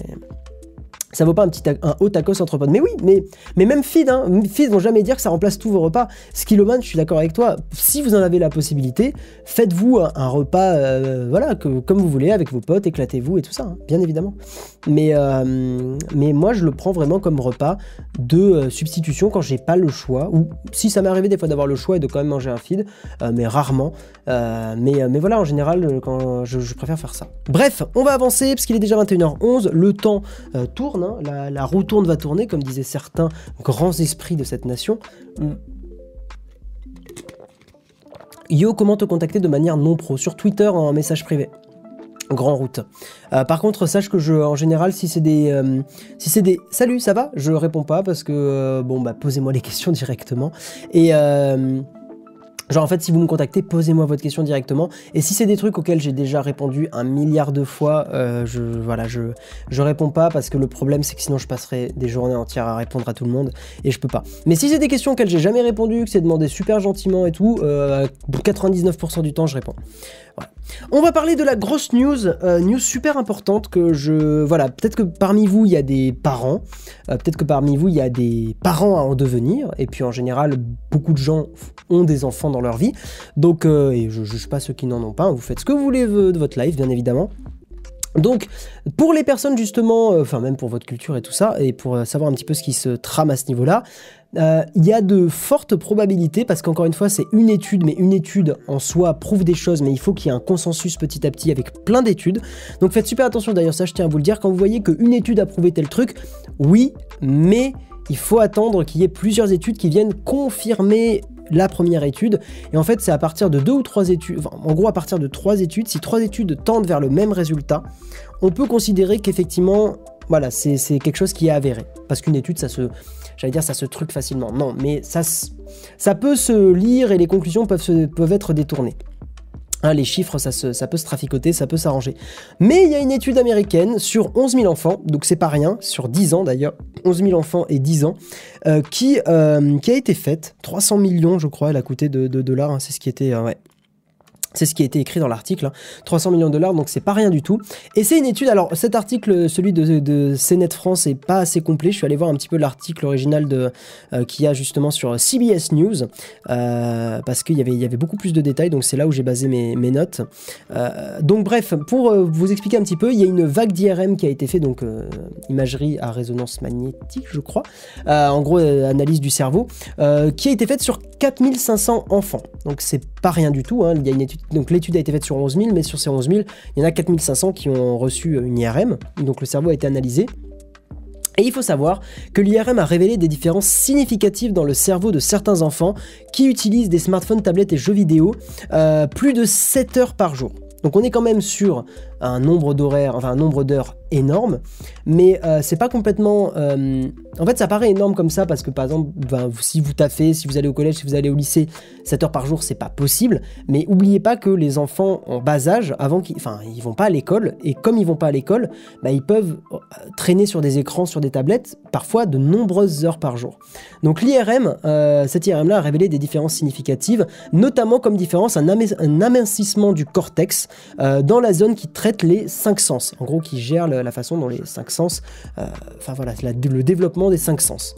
ça vaut pas un petit un haut tacos entre potes. Mais oui, mais, mais même Feed, hein, Feed vont jamais dire que ça remplace tous vos repas. Skilloman, je suis d'accord avec toi. Si vous en avez la possibilité, faites-vous un, repas, euh, voilà, que, comme vous voulez, avec vos potes, éclatez-vous et tout ça, hein, bien évidemment. Mais, euh, mais moi, je le prends vraiment comme repas de euh, substitution quand j'ai pas le choix. Ou si ça m'est arrivé des fois d'avoir le choix et de quand même manger un feed, mais rarement. mais, mais voilà, en général, je, je, préfère faire ça. Bref, on va avancer parce qu'il est déjà 21h11. Le temps tourne. Hein. la, roue tourne va tourner, comme disaient certains grands esprits de cette nation. Hmm. Yo, comment te contacter de manière non pro? Sur Twitter en message privé. Grand route. Euh, par contre, sache que je, en général, si c'est des, euh, si c'est des, salut, ça va, je réponds pas parce que euh, bon bah posez-moi les [LAUGHS] questions directement et Genre en fait si vous me contactez, posez-moi votre question directement. Et si c'est des trucs auxquels j'ai déjà répondu un milliard de fois, euh, je voilà, je je réponds pas parce que le problème c'est que sinon je passerai des journées entières à répondre à tout le monde et je peux pas. Mais si c'est des questions auxquelles j'ai jamais répondu, que c'est demandé super gentiment et tout, euh, pour 99% du temps je réponds. On va parler de la grosse news, euh, news super importante que je... Voilà, peut-être que parmi vous, il y a des parents, euh, peut-être que parmi vous, il y a des parents à en devenir, et puis en général, beaucoup de gens ont des enfants dans leur vie, donc, euh, et je juge pas ceux qui n'en ont pas, vous faites ce que vous voulez de votre life, bien évidemment. Donc, pour les personnes justement, enfin même pour votre culture et tout ça, et pour savoir un petit peu ce qui se trame à ce niveau-là, euh, il y a de fortes probabilités, parce qu'encore une fois, c'est une étude, mais une étude en soi prouve des choses, mais il faut qu'il y ait un consensus petit à petit avec plein d'études. Donc faites super attention, d'ailleurs ça je tiens à vous le dire, quand vous voyez qu'une étude a prouvé tel truc, oui, mais il faut attendre qu'il y ait plusieurs études qui viennent confirmer la première étude. Et en fait, c'est à partir de deux ou trois études, en gros à partir de trois études, si trois études tendent vers le même résultat, on peut considérer qu'effectivement, voilà, c'est quelque chose qui est avéré. Parce qu'une étude, ça se, j'allais dire ça se truc facilement. Non, mais ça, ça peut se lire et les conclusions peuvent, peuvent être détournées. Hein, les chiffres, ça, peut se traficoter, ça peut s'arranger. Mais il y a une étude américaine sur 11 000 enfants, donc c'est pas rien, sur 10 ans d'ailleurs, 11 000 enfants et 10 ans, euh, qui, euh, qui a été faite. 300 millions, je crois, elle a coûté de, dollars, hein, c'est ce qui était, euh, c'est ce qui a été écrit dans l'article, 300 hein. millions de dollars, donc c'est pas rien du tout. Et c'est une étude, alors cet article, celui de, de CNET France, est pas assez complet. Je suis allé voir un petit peu l'article original de, euh, qu'il y a justement sur CBS News, euh, parce qu'il y avait, beaucoup plus de détails, donc c'est là où j'ai basé mes, notes. Euh, donc bref, pour vous expliquer un petit peu, il y a une vague d'IRM qui a été faite, donc imagerie à résonance magnétique, je crois, en gros analyse du cerveau, qui a été faite sur 4500 enfants. Donc c'est pas rien du tout, hein. il y a une étude donc l'étude a été faite sur 11 000, mais sur ces 11 000, il y en a 4500 qui ont reçu une IRM, donc le cerveau a été analysé. Et il faut savoir que l'IRM a révélé des différences significatives dans le cerveau de certains enfants qui utilisent des smartphones, tablettes et jeux vidéo euh, plus de 7 heures par jour. Donc on est quand même sur un nombre d'horaires, enfin un nombre d'heures énorme, mais euh, c'est pas complètement. Euh, en fait, ça paraît énorme comme ça parce que par exemple, ben, si vous taffez, si vous allez au collège, si vous allez au lycée, 7 heures par jour, c'est pas possible. Mais oubliez pas que les enfants en bas âge, avant qu'ils, enfin, ils vont pas à l'école, et comme ils vont pas à l'école, ben, ils peuvent euh, traîner sur des écrans, sur des tablettes, parfois de nombreuses heures par jour. Donc l'IRM, cette IRM-là a révélé des différences significatives, notamment comme différence un, un amincissement du cortex dans la zone qui traite les cinq sens, en gros qui gère la façon dont les cinq sens, euh, enfin voilà, le développement des cinq sens.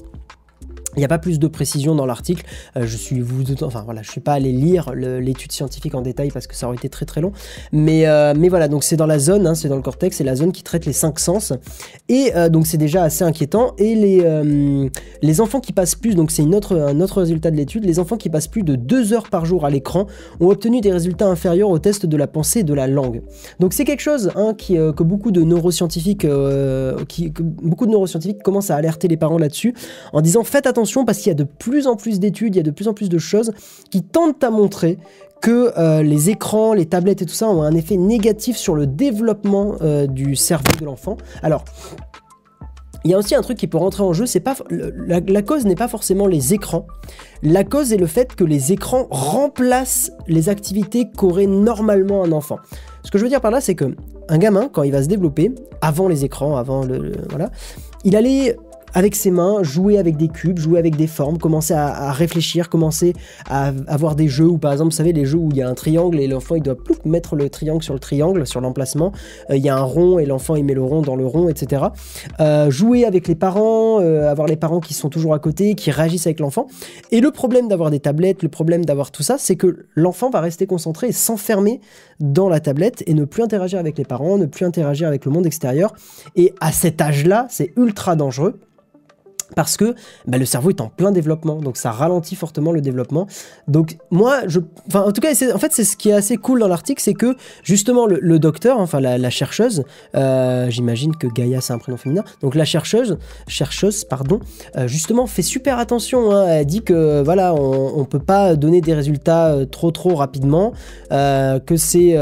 Il n'y a pas plus de précision dans l'article. Euh, je suis vous, enfin voilà, je suis pas allé lire l'étude scientifique en détail parce que ça aurait été très très long. Mais euh, mais voilà, donc c'est dans la zone, hein, c'est dans le cortex, c'est la zone qui traite les cinq sens. Et euh, donc c'est déjà assez inquiétant. Et les les enfants qui passent plus, donc c'est une autre un autre résultat de l'étude, les enfants qui passent plus de deux heures par jour à l'écran ont obtenu des résultats inférieurs au test de la pensée et de la langue. Donc c'est quelque chose hein, que beaucoup de neuroscientifiques, que beaucoup de neuroscientifiques commencent à alerter les parents là-dessus en disant faites attention parce qu'il y a de plus en plus d'études, il y a de plus en plus de choses qui tentent à montrer que euh, les écrans, les tablettes et tout ça ont un effet négatif sur le développement euh, du cerveau de l'enfant. Alors, il y a aussi un truc qui peut rentrer en jeu, c'est pas la, cause n'est pas forcément les écrans. La cause est le fait que les écrans remplacent les activités qu'aurait normalement un enfant. Ce que je veux dire par là, c'est que un gamin, quand il va se développer, avant les écrans, avant le voilà, il allait avec ses mains, jouer avec des cubes, jouer avec des formes, commencer à, réfléchir, commencer à avoir des jeux où, par exemple, vous savez, les jeux où il y a un triangle et l'enfant il doit mettre le triangle sur le triangle, sur l'emplacement. Euh, il y a un rond et l'enfant il met le rond dans le rond, etc. Euh, jouer avec les parents, euh, avoir les parents qui sont toujours à côté, qui réagissent avec l'enfant. Et le problème d'avoir des tablettes, le problème d'avoir tout ça, c'est que l'enfant va rester concentré et s'enfermer dans la tablette et ne plus interagir avec les parents, ne plus interagir avec le monde extérieur. Et à cet âge-là, c'est ultra dangereux parce que bah, le cerveau est en plein développement, donc ça ralentit fortement le développement. Donc moi, je, en tout cas, en fait c'est ce qui est assez cool dans l'article, c'est que justement le, docteur, enfin la, chercheuse, euh, j'imagine que Gaïa c'est un prénom féminin, donc la chercheuse, chercheuse pardon, euh, justement fait super attention. Hein. elle dit que voilà, on, on peut pas donner des résultats euh, trop trop rapidement, que c'est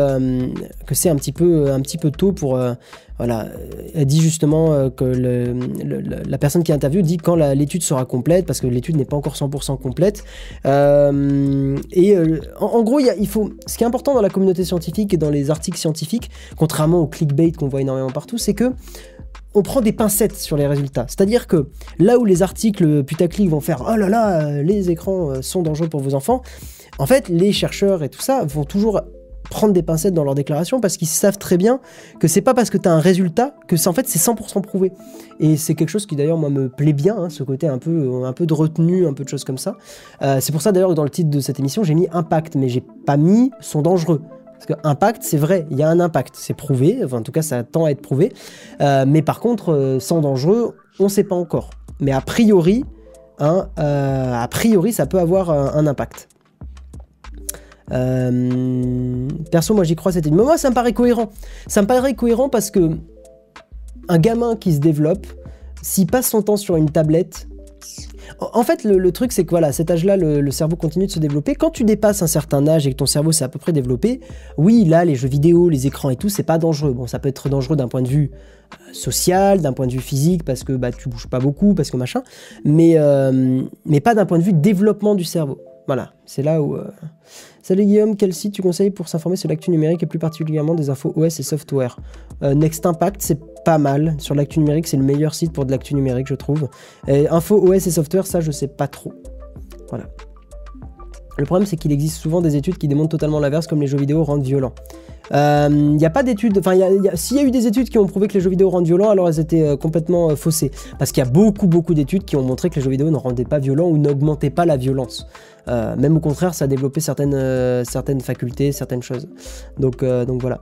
que c'est un petit peu un petit peu tôt pour voilà, elle dit justement euh, que la personne qui interviewe dit quand l'étude sera complète, parce que l'étude n'est pas encore 100% complète. Euh, et euh, en, gros, il, faut, ce qui est important dans la communauté scientifique et dans les articles scientifiques, contrairement au clickbait qu'on voit énormément partout, c'est que on prend des pincettes sur les résultats. C'est-à-dire que là où les articles putaclic vont faire oh là là, les écrans sont dangereux pour vos enfants, en fait, les chercheurs et tout ça vont toujours prendre des pincettes dans leur déclaration parce qu'ils savent très bien que c'est pas parce que tu as un résultat que c'est en fait c'est 100% prouvé. Et c'est quelque chose qui d'ailleurs moi me plaît bien, hein, ce côté un peu, un peu de retenue, un peu de choses comme ça. Euh, c'est pour ça d'ailleurs que dans le titre de cette émission j'ai mis impact, mais j'ai pas mis sont dangereux. Parce que impact, c'est vrai, il y a un impact, c'est prouvé, enfin en tout cas ça tend à être prouvé. Euh, mais par contre, euh, sans dangereux, on sait pas encore. Mais a priori, hein, a priori, ça peut avoir un impact. Euh, perso, moi j'y crois cette idée. Mais moi, ça me paraît cohérent. Ça me paraît cohérent parce que un gamin qui se développe, s'il passe son temps sur une tablette, en fait, le, truc, c'est que voilà, à cet âge-là, le, cerveau continue de se développer. Quand tu dépasses un certain âge et que ton cerveau s'est à peu près développé, oui, là, les jeux vidéo, les écrans et tout, c'est pas dangereux. Bon, ça peut être dangereux d'un point de vue euh, social, d'un point de vue physique, parce que bah, tu bouges pas beaucoup, parce que machin, mais, euh, mais pas d'un point de vue développement du cerveau. Voilà, c'est là où. Salut Guillaume, quel site tu conseilles pour s'informer sur l'actu numérique et plus particulièrement des infos OS et software? Euh, Next Impact, c'est pas mal. Sur l'actu numérique, c'est le meilleur site pour de l'actu numérique, je trouve. Et info OS et software, ça, je sais pas trop. Voilà. Le problème, c'est qu'il existe souvent des études qui démontrent totalement l'inverse, comme les jeux vidéo rendent violents. Il euh, n'y a pas d'études, enfin, s'il y a eu des études qui ont prouvé que les jeux vidéo rendent violents, alors elles étaient euh, complètement faussées. Parce qu'il y a beaucoup, beaucoup d'études qui ont montré que les jeux vidéo ne rendaient pas violents ou n'augmentaient pas la violence. Euh, même au contraire, ça a développé certaines, euh, certaines facultés, certaines choses. Donc, euh, donc voilà.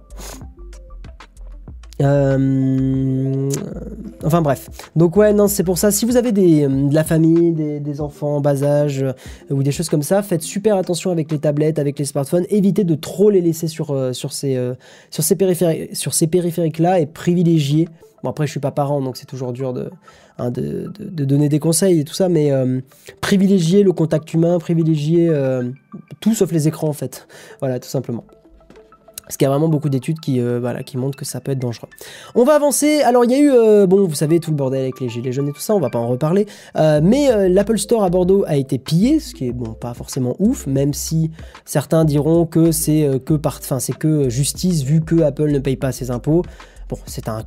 Enfin bref. Donc ouais, non, c'est pour ça. Si vous avez des, de la famille, des, enfants en bas âge ou des choses comme ça, faites super attention avec les tablettes, avec les smartphones. Évitez de trop les laisser sur, sur ces, ces, périphériques, périphériques-là et privilégiez. Bon après, je suis pas parent, donc c'est toujours dur de, Hein, de, donner des conseils et tout ça, mais euh, privilégier le contact humain, privilégier euh, tout sauf les écrans en fait. Voilà, tout simplement. Parce qu'il y a vraiment beaucoup d'études qui, euh, qui montrent que ça peut être dangereux. On va avancer. Alors, il y a eu, bon, vous savez, tout le bordel avec les gilets jaunes et tout ça, on va pas en reparler. mais l'Apple Store à Bordeaux a été pillé, ce qui est, bon, pas forcément ouf, même si certains diront que c'est que, justice vu que Apple ne paye pas ses impôts. Bon, c'est un,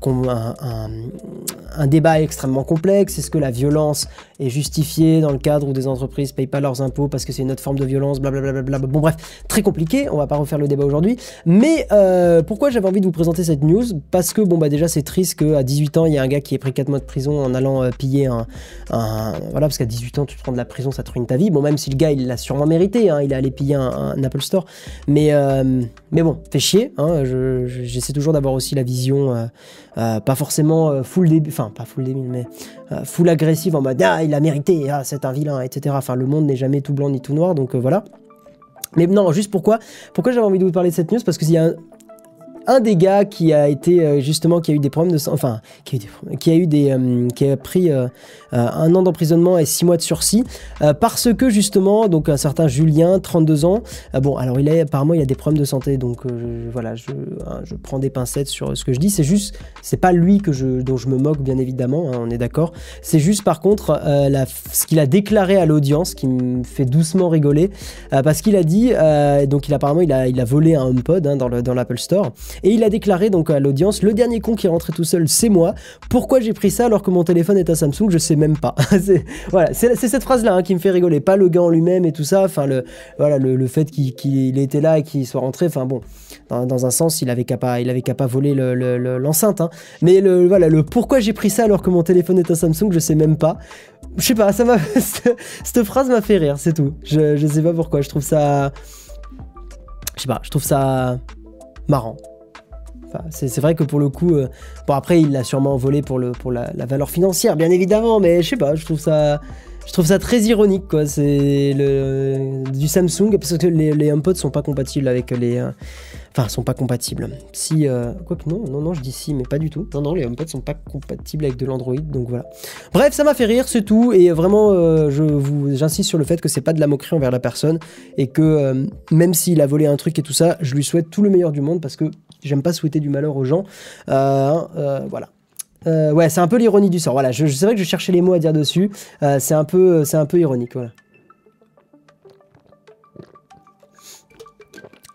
un, débat extrêmement complexe. Est-ce que la violence est justifiée dans le cadre où des entreprises payent pas leurs impôts parce que c'est une autre forme de violence, blablabla. Bon bref, très compliqué, on va pas refaire le débat aujourd'hui. Mais euh, pourquoi j'avais envie de vous présenter cette news? Parce que bon bah déjà c'est triste qu'à 18 ans, il y a un gars qui ait pris 4 mois de prison en allant euh, piller un, Voilà, parce qu'à 18 ans, tu te prends de la prison, ça te ruine ta vie. Bon, même si le gars, il l'a sûrement mérité, hein, il est allé piller un, Apple Store. Mais, euh, mais bon, fait chier. Hein, J'essaie toujours d'avoir aussi la vision, pas forcément full début, enfin pas full début, mais full agressive en mode ah, il a mérité, ah, c'est un vilain, etc. Enfin, le monde n'est jamais tout blanc ni tout noir, donc voilà. Mais non, juste pourquoi Pourquoi j'avais envie de vous parler de cette news? Parce qu'il y a un, des gars qui a été euh, justement qui a eu des problèmes de enfin qui a eu des, qui a, eu des euh, qui a pris euh, un an d'emprisonnement et six mois de sursis. Parce que justement donc un certain Julien 32 ans bon alors il a apparemment il a des problèmes de santé donc voilà je, hein, je prends des pincettes sur ce que je dis. C'est juste c'est pas lui que je dont je me moque bien évidemment hein, on est d'accord. C'est juste par contre ce qu'il a déclaré à l'audience qui me fait doucement rigoler parce qu'il a dit donc il apparemment il a il a volé un HomePod hein, dans l'Apple Store et il a déclaré donc à l'audience Le dernier con qui est rentré tout seul, c'est moi. Pourquoi j'ai pris ça alors que mon téléphone est un Samsung Je sais même pas. [LAUGHS] c'est, voilà, c'est, cette phrase-là hein, qui me fait rigoler. Pas le gars en lui-même et tout ça. Enfin, le, voilà, le, fait qu'il, était là et qu'il soit rentré. Enfin, bon, dans, un sens, il avait qu'à pas, il avait qu'à pas voler l'enceinte. Hein. Mais le, voilà, le pourquoi j'ai pris ça alors que mon téléphone est un Samsung, je sais même pas. Je sais pas, ça m'a, [LAUGHS] cette phrase m'a fait rire, c'est tout. Je, je sais pas pourquoi. Je trouve ça. Je sais pas, je trouve ça marrant c'est vrai que pour le coup, euh, bon après il l'a sûrement volé pour, le, pour la, valeur financière, bien évidemment, mais je sais pas, je trouve ça, je trouve ça très ironique quoi. C'est le du Samsung parce que les, les HomePod sont pas compatibles avec les, euh, enfin sont pas compatibles. Si euh, quoi que non, non non, je dis si, mais pas du tout. Non non, les HomePod sont pas compatibles avec de l'Android, donc voilà. Bref, ça m'a fait rire, c'est tout, et vraiment, je vous, j'insiste sur le fait que c'est pas de la moquerie envers la personne et que même s'il a volé un truc et tout ça, je lui souhaite tout le meilleur du monde parce que J'aime pas souhaiter du malheur aux gens. Euh, euh, voilà. Euh, ouais, c'est un peu l'ironie du sort. Voilà, je, c'est vrai que je cherchais les mots à dire dessus. c'est un peu, c'est un peu ironique. Voilà.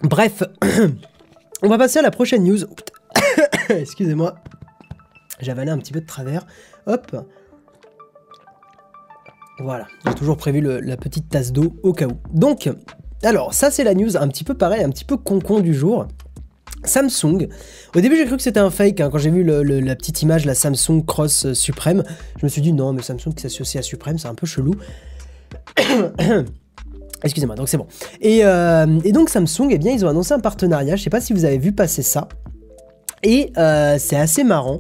Bref, [COUGHS] on va passer à la prochaine news. [COUGHS] Excusez-moi, j'avalais un petit peu de travers. Hop. Voilà, j'ai toujours prévu la petite tasse d'eau au cas où. Donc, alors, ça c'est la news un petit peu pareil, un petit peu concon du jour. Samsung. Au début, j'ai cru que c'était un fake. Hein. Quand j'ai vu la petite image, la Samsung Cross euh, Suprême, je me suis dit non, mais Samsung qui s'associe à Suprême, c'est un peu chelou. [COUGHS] Excusez-moi, donc c'est bon. Euh, et, donc Samsung, eh bien, ils ont annoncé un partenariat. Je sais pas si vous avez vu passer ça. Et euh, c'est assez marrant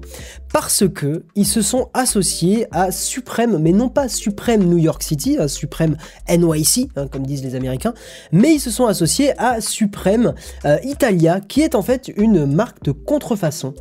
parce que ils se sont associés à Supreme, mais non pas Supreme New York City, à Supreme NYC, hein, comme disent les Américains, mais ils se sont associés à Supreme euh, Italia, qui est en fait une marque de contrefaçon.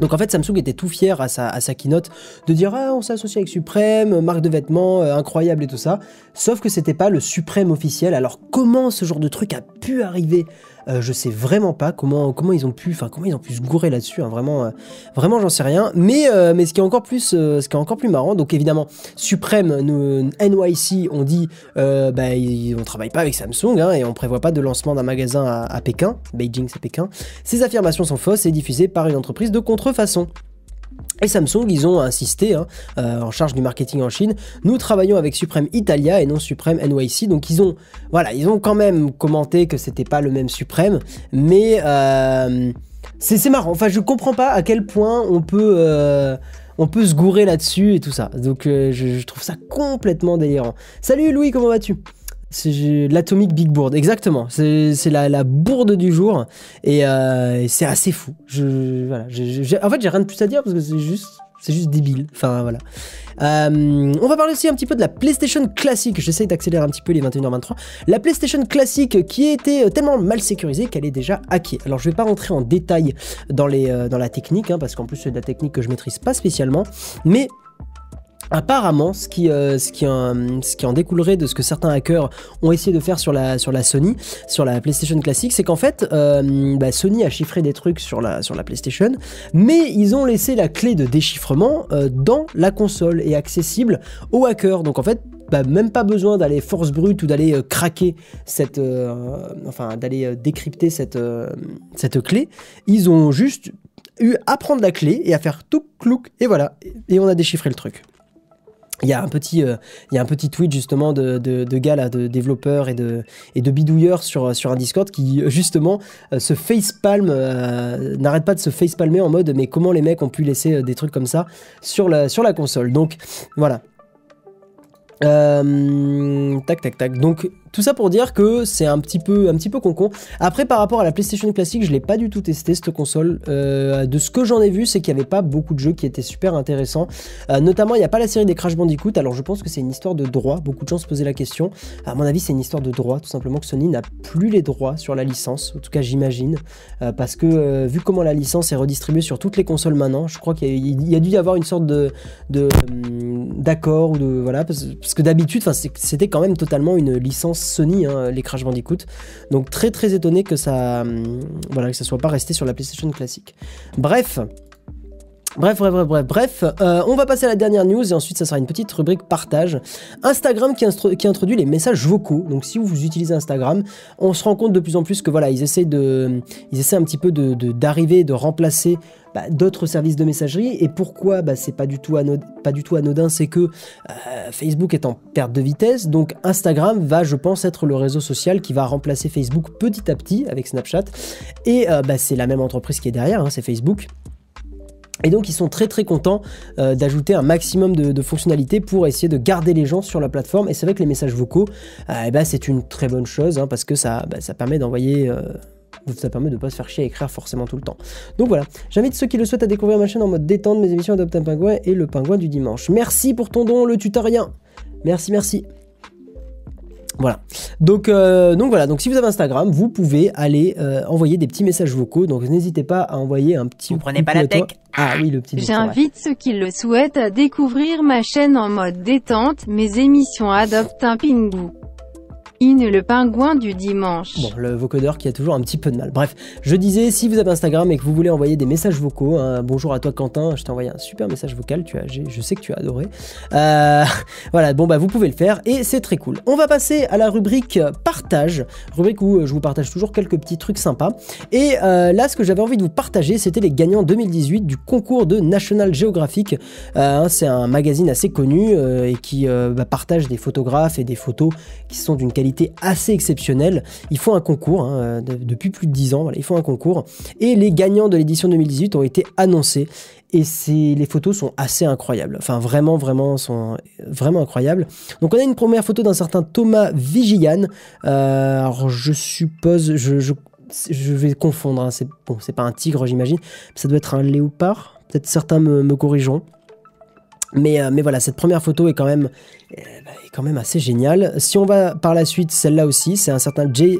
Donc en fait Samsung était tout fier à sa, keynote de dire ah on s'est associé avec Supreme, marque de vêtements euh, incroyable et tout ça. Sauf que c'était pas le Supreme officiel. Alors comment ce genre de truc a arriver euh, je sais vraiment pas comment, comment ils ont pu, enfin comment ils ont pu se gourer là-dessus. Hein, vraiment, euh, vraiment, j'en sais rien. Mais, euh, mais ce qui est encore plus, ce qui est encore plus marrant, donc évidemment, Supreme, nous, NYC, on dit, bah, on travaille pas avec Samsung hein, et on prévoit pas de lancement d'un magasin à Pékin. Beijing, c'est Pékin. Ces affirmations sont fausses et diffusées par une entreprise de contrefaçon. Et Samsung, ils ont insisté, hein, euh, en charge du marketing en Chine, nous travaillons avec Supreme Italia et non Supreme NYC. Donc ils ont, voilà, ils ont quand même commenté que c'était pas le même Supreme, mais euh, c'est marrant. Enfin, je comprends pas à quel point on peut, euh, on peut se gourer là-dessus et tout ça. Donc je, je trouve ça complètement délirant. Salut Louis, comment vas-tu? C'est l'Atomic Big Board, exactement. C'est la, la, bourde du jour et, euh, c'est assez fou. Je, voilà, en fait, j'ai rien de plus à dire parce que c'est juste, c'est juste débile. Enfin voilà. Euh, on va parler aussi un petit peu de la PlayStation classique. J'essaye d'accélérer un petit peu les 21h23. La PlayStation classique qui était tellement mal sécurisée qu'elle est déjà hackée. Alors je vais pas rentrer en détail dans, les, euh, dans la technique hein, parce qu'en plus c'est de la technique que je maîtrise pas spécialement, mais Apparemment, ce qui, euh, ce, qui, en découlerait de ce que certains hackers ont essayé de faire sur la, Sony, sur la PlayStation classique, c'est qu'en fait, euh, bah, Sony a chiffré des trucs sur la, PlayStation, mais ils ont laissé la clé de déchiffrement euh, dans la console et accessible aux hackers. Donc en fait, bah, même pas besoin d'aller force brute ou d'aller craquer cette, enfin d'aller décrypter cette, cette clé. Ils ont juste eu à prendre la clé et à faire tout clouc, et voilà, et on a déchiffré le truc. Il y, a un petit, euh, il y a un petit tweet justement de, de, gars là, de développeurs et de, et de bidouilleurs sur, un Discord qui justement euh, se facepalm, euh, n'arrête pas de se facepalmer en mode mais comment les mecs ont pu laisser des trucs comme ça sur la, sur la console. Donc voilà. Tac tac tac. Donc tout ça pour dire que c'est un petit peu un petit peu concon. Après par rapport à la PlayStation classique, je l'ai pas du tout testé cette console. Euh, de ce que j'en ai vu, c'est qu'il n'y avait pas beaucoup de jeux qui étaient super intéressants. Euh, notamment, il n'y a pas la série des Crash Bandicoot. Alors je pense que c'est une histoire de droit. Beaucoup de gens se posaient la question. À mon avis, c'est une histoire de droit, tout simplement que Sony n'a plus les droits sur la licence. En tout cas, j'imagine, euh, parce que vu comment la licence est redistribuée sur toutes les consoles maintenant, je crois qu'il y, a dû y avoir une sorte de d'accord ou de voilà, parce, parce que d'habitude, c'était quand même totalement une licence Sony, hein, les Crash Bandicoot. Donc très très étonné que ça, hum, voilà, que ça soit pas resté sur la PlayStation classique. Bref. Bref, bref, bref, bref, bref. Euh, on va passer à la dernière news et ensuite ça sera une petite rubrique partage. Instagram qui, introduit les messages vocaux. Donc si vous utilisez Instagram, on se rend compte de plus en plus que voilà, ils essaient de, ils essaient un petit peu de d'arriver, de, remplacer bah, d'autres services de messagerie. Et pourquoi? Bah, c'est pas du tout anodin, pas du tout anodin, c'est que euh, Facebook est en perte de vitesse. Donc Instagram va, je pense, être le réseau social qui va remplacer Facebook petit à petit avec Snapchat. Et euh, bah, c'est la même entreprise qui est derrière, hein, c'est Facebook. Et donc ils sont très très contents euh, d'ajouter un maximum de, fonctionnalités pour essayer de garder les gens sur la plateforme. Et c'est vrai que les messages vocaux, euh, eh ben, c'est une très bonne chose hein, parce que ça, bah, permet d'envoyer... Euh, ça permet de ne pas se faire chier à écrire forcément tout le temps. Donc voilà, j'invite ceux qui le souhaitent à découvrir ma chaîne en mode détente, mes émissions Adopte un pingouin et le pingouin du dimanche. Merci pour ton don, le tutorien. Merci, merci. Voilà. Donc, euh, donc voilà. Donc si vous avez Instagram, vous pouvez aller euh, envoyer des petits messages vocaux. Donc n'hésitez pas à envoyer un petit. Vous prenez pas la tech. Ah oui, le petit. J'invite ceux qui le souhaitent à découvrir ma chaîne en mode détente. Mes émissions adoptent un pingou le pingouin du dimanche. Bon, le vocodeur qui a toujours un petit peu de mal. Bref, je disais, si vous avez Instagram et que vous voulez envoyer des messages vocaux, hein, bonjour à toi Quentin, je t'ai envoyé un super message vocal, tu as, je sais que tu as adoré. Euh, [LAUGHS] voilà, bon bah vous pouvez le faire et c'est très cool. On va passer à la rubrique partage, rubrique où euh, je vous partage toujours quelques petits trucs sympas. Et euh, là, ce que j'avais envie de vous partager, c'était les gagnants 2018 du concours de National Geographic. Hein, c'est un magazine assez connu et qui bah, partage des photographes et des photos qui sont d'une qualité assez exceptionnel. Ils font un concours, hein, euh, depuis plus de 10 ans, ils font un concours, et les gagnants de l'édition 2018 ont été annoncés. Et les photos sont assez incroyables. Enfin, vraiment, vraiment, sont vraiment incroyables. Donc, on a une première photo d'un certain Thomas Vigian. Euh, alors, je suppose, je, vais confondre. Hein. c'est bon, c'est pas un tigre, j'imagine. Ça doit être un léopard. Peut-être certains me corrigeront. Mais, euh, mais voilà, cette première photo est quand même, euh, est quand même assez géniale. Si on va par la suite, celle-là aussi, c'est un certain Jay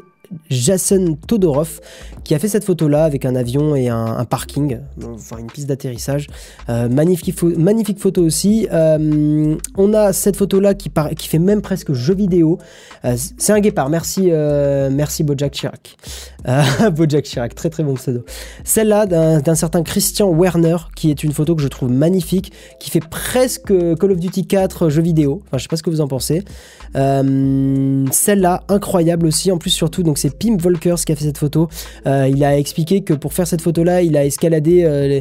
Jason Todorov qui a fait cette photo là avec un avion et un, parking, enfin une piste d'atterrissage. Euh, magnifique, photo aussi. Euh, on a cette photo là qui, qui fait même presque jeu vidéo. Euh, c'est un guépard, merci, merci Bojack Chirac. [LAUGHS] Bojack Chirac, très très bon pseudo. Celle-là d'un certain Christian Werner qui est une photo que je trouve magnifique, qui fait presque Call of Duty 4 jeu vidéo. Enfin, je sais pas ce que vous en pensez. Celle-là, incroyable aussi. En plus, surtout, donc c'est Pim Volkers qui a fait cette photo. Euh, il a expliqué que pour faire cette photo-là, il a escaladé euh,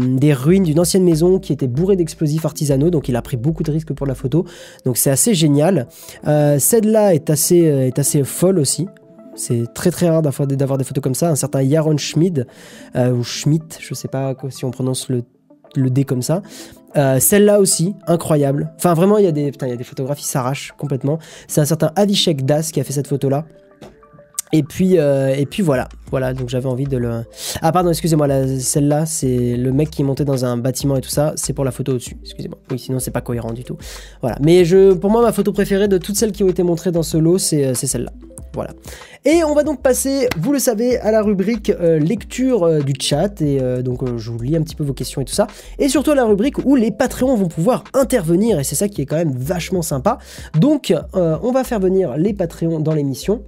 des ruines d'une ancienne maison qui était bourrée d'explosifs artisanaux, donc il a pris beaucoup de risques pour la photo. Donc c'est assez génial. Euh, Celle-là est assez, est assez folle aussi. C'est très très rare d'avoir des photos comme ça. Un certain Yaron Schmid, ou Schmidt, je sais pas si on prononce le, D comme ça. Celle-là aussi, incroyable. Enfin, vraiment, il y, a des, il y a des photographies qui s'arrachent complètement. C'est un certain Avishek Das qui a fait cette photo-là. Et puis, euh, et puis voilà, voilà. Donc j'avais envie de le. Ah pardon, excusez-moi, celle-là, c'est le mec qui est monté dans un bâtiment et tout ça. C'est pour la photo au-dessus. Excusez-moi. Oui, sinon c'est pas cohérent du tout. Voilà. Mais je, pour moi, ma photo préférée de toutes celles qui ont été montrées dans ce lot, c'est euh, celle-là. Voilà. Et on va donc passer, vous le savez, à la rubrique euh, lecture du chat. Et donc je vous lis un petit peu vos questions et tout ça. Et surtout à la rubrique où les Patreons vont pouvoir intervenir. Et c'est ça qui est quand même vachement sympa. Donc on va faire venir les Patreons dans l'émission.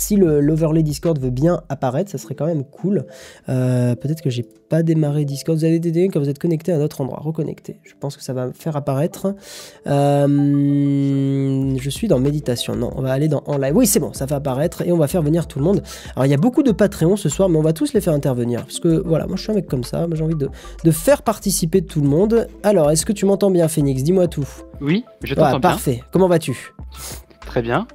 Si l'overlay Discord veut bien apparaître, ça serait quand même cool. Euh, Peut-être que j'ai pas démarré Discord. Vous avez des quand vous êtes connecté à un autre endroit. Reconnecté. Je pense que ça va faire apparaître. Euh, je suis dans méditation. Non, on va aller dans en live. Oui, c'est bon, ça va apparaître et on va faire venir tout le monde. Alors, il y a beaucoup de Patreon ce soir, mais on va tous les faire intervenir. Parce que voilà, moi je suis un mec comme ça. J'ai envie de, de faire participer tout le monde. Alors, est-ce que tu m'entends bien, Phoenix? Dis-moi tout. Oui, je t'entends bien. parfait. Comment vas-tu? Très bien.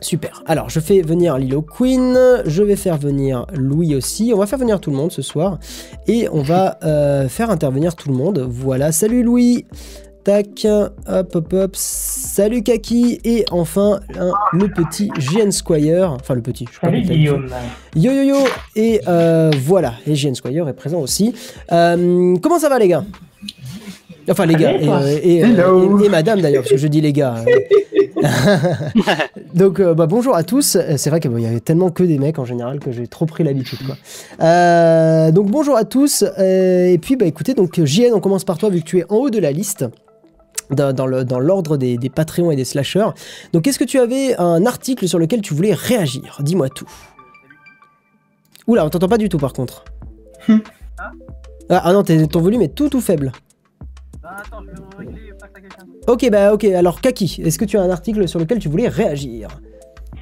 Super. Alors, je fais venir Lilo Queen, je vais faire venir Louis aussi. On va faire venir tout le monde ce soir et on va [LAUGHS] euh, faire intervenir tout le monde. Voilà. Salut Louis. Tac, hop, hop, hop. Salut Kaki. Et enfin, un- le petit GN Squire. Enfin, le petit. Je sais pas Salut Guillaume. Yo yo yo. Et euh, voilà. Et GN Squire est présent aussi. Euh, comment ça va, les gars? Enfin, les gars. Et- et madame d'ailleurs, parce que je dis les gars. [LAUGHS] [LAUGHS] Donc euh, bah, bonjour à tous. C'est vrai qu'il y avait tellement que des mecs en général que j'ai trop pris l'habitude. Euh, donc bonjour à tous. Euh, et puis bah écoutez, donc JN, on commence par toi vu que tu es en haut de la liste. Dans, l'ordre des, des Patreons et des slashers. Donc, est-ce que tu avais un article sur lequel tu voulais réagir? Dis-moi tout. Oula, on t'entend pas du tout par contre. ah, ah non, ton volume est tout tout faible. Ok, bah ok, alors Kaki, est-ce que tu as un article sur lequel tu voulais réagir?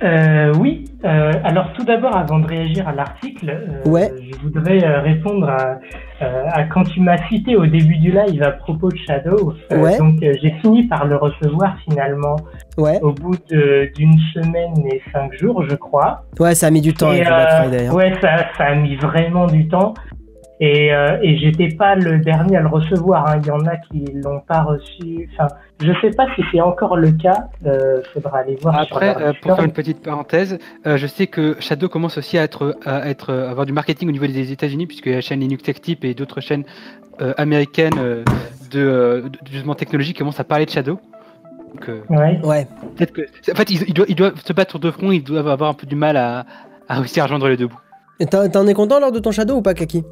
Euh, oui, euh, alors tout d'abord, avant de réagir à l'article, euh, Ouais. je voudrais répondre à, à quand tu m'as cité au début du live à propos de Shadow. Ouais. Donc j'ai fini par le recevoir finalement Ouais, au bout d'une semaine et cinq jours, je crois. ouais, ça a mis du temps Et, avec Black Friday. hein. ouais, ça, ça a mis vraiment du temps. Et, euh, et j'étais pas le dernier à le recevoir. hein. Il y en a qui l'ont pas reçu. Enfin, je sais pas si c'est encore le cas. Euh, faudra aller voir. Après, euh, pour faire une petite parenthèse, euh, je sais que Shadow commence aussi à être, à être, à avoir du marketing au niveau des États-Unis, puisque la chaîne Linux Tech Tip et d'autres chaînes euh, américaines euh, de, de, justement technologie commencent à parler de Shadow. Donc, euh, Ouais. Ouais, peut-être que, en fait, ils, ils doivent, ils doivent se battre sur deux fronts, ils doivent avoir un peu du mal à, à réussir à rejoindre les deux bouts. T'en es content lors de ton Shadow ou pas, Kaki?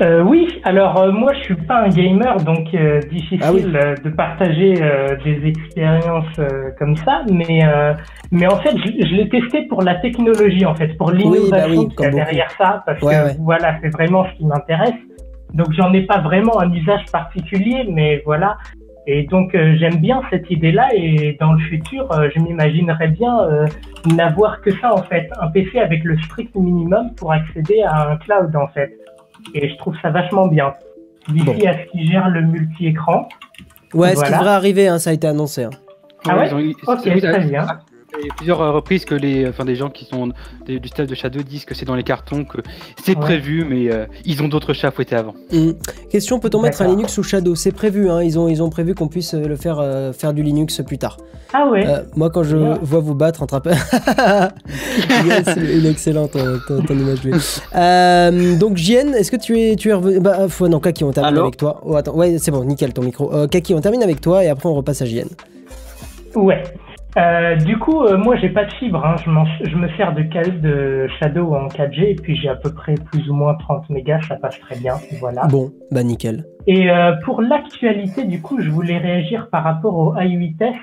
Euh, oui, alors euh, moi je suis pas un gamer, donc euh, difficile Ah oui. euh, de partager euh, des expériences euh, comme ça, mais euh, mais en fait je, je l'ai testé pour la technologie en fait, pour l'innovation bah oui, qu'il y comme a beaucoup. derrière ça, parce Ouais, que ouais. voilà c'est vraiment ce qui m'intéresse. Donc j'en ai pas vraiment un usage particulier, mais voilà. Et donc euh, j'aime bien cette idée-là et dans le futur euh, je m'imaginerais bien euh, n'avoir que ça en fait, un PC avec le strict minimum pour accéder à un cloud en fait. Et je trouve ça vachement bien. D'ici Bon. à ce qui gère le multi-écran. Ouais, ce qui devrait arriver, hein, ça a été annoncé. hein. Ah ouais ils ont- ils- Ok, très bien. Il y a plusieurs euh, reprises que les, enfin, des gens qui sont des- du staff de Shadow disent que c'est dans les cartons, que c'est Ouais. prévu, mais euh, ils ont d'autres chats à fouetter avant. Hmm. Question peut-on mettre un. Linux sous Shadow? C'est prévu, hein, ils, ont, ils ont prévu qu'on puisse euh, le faire, euh, faire du Linux plus tard. Ah ouais. Euh, moi, quand je vois vous battre entre [LAUGHS] Yes, il est excellent ton, ton- ton image. Euh, donc, JN, est-ce que tu es, tu es revenu? Bah, faut- non, Kaki, on termine Allô? avec toi. Oh, attends, ouais, c'est bon, nickel ton micro. Euh, Kaki, on termine avec toi et après on repasse à JN. Ouais. Euh, du coup, euh, moi, j'ai pas de fibre. Hein. Je, je me sers de, de Shadow en 4G et puis j'ai à peu près plus ou moins 30 mégas. Ça passe très bien. Voilà. Bon, bah nickel. Et euh, pour l'actualité, du coup, je voulais réagir par rapport au A8S.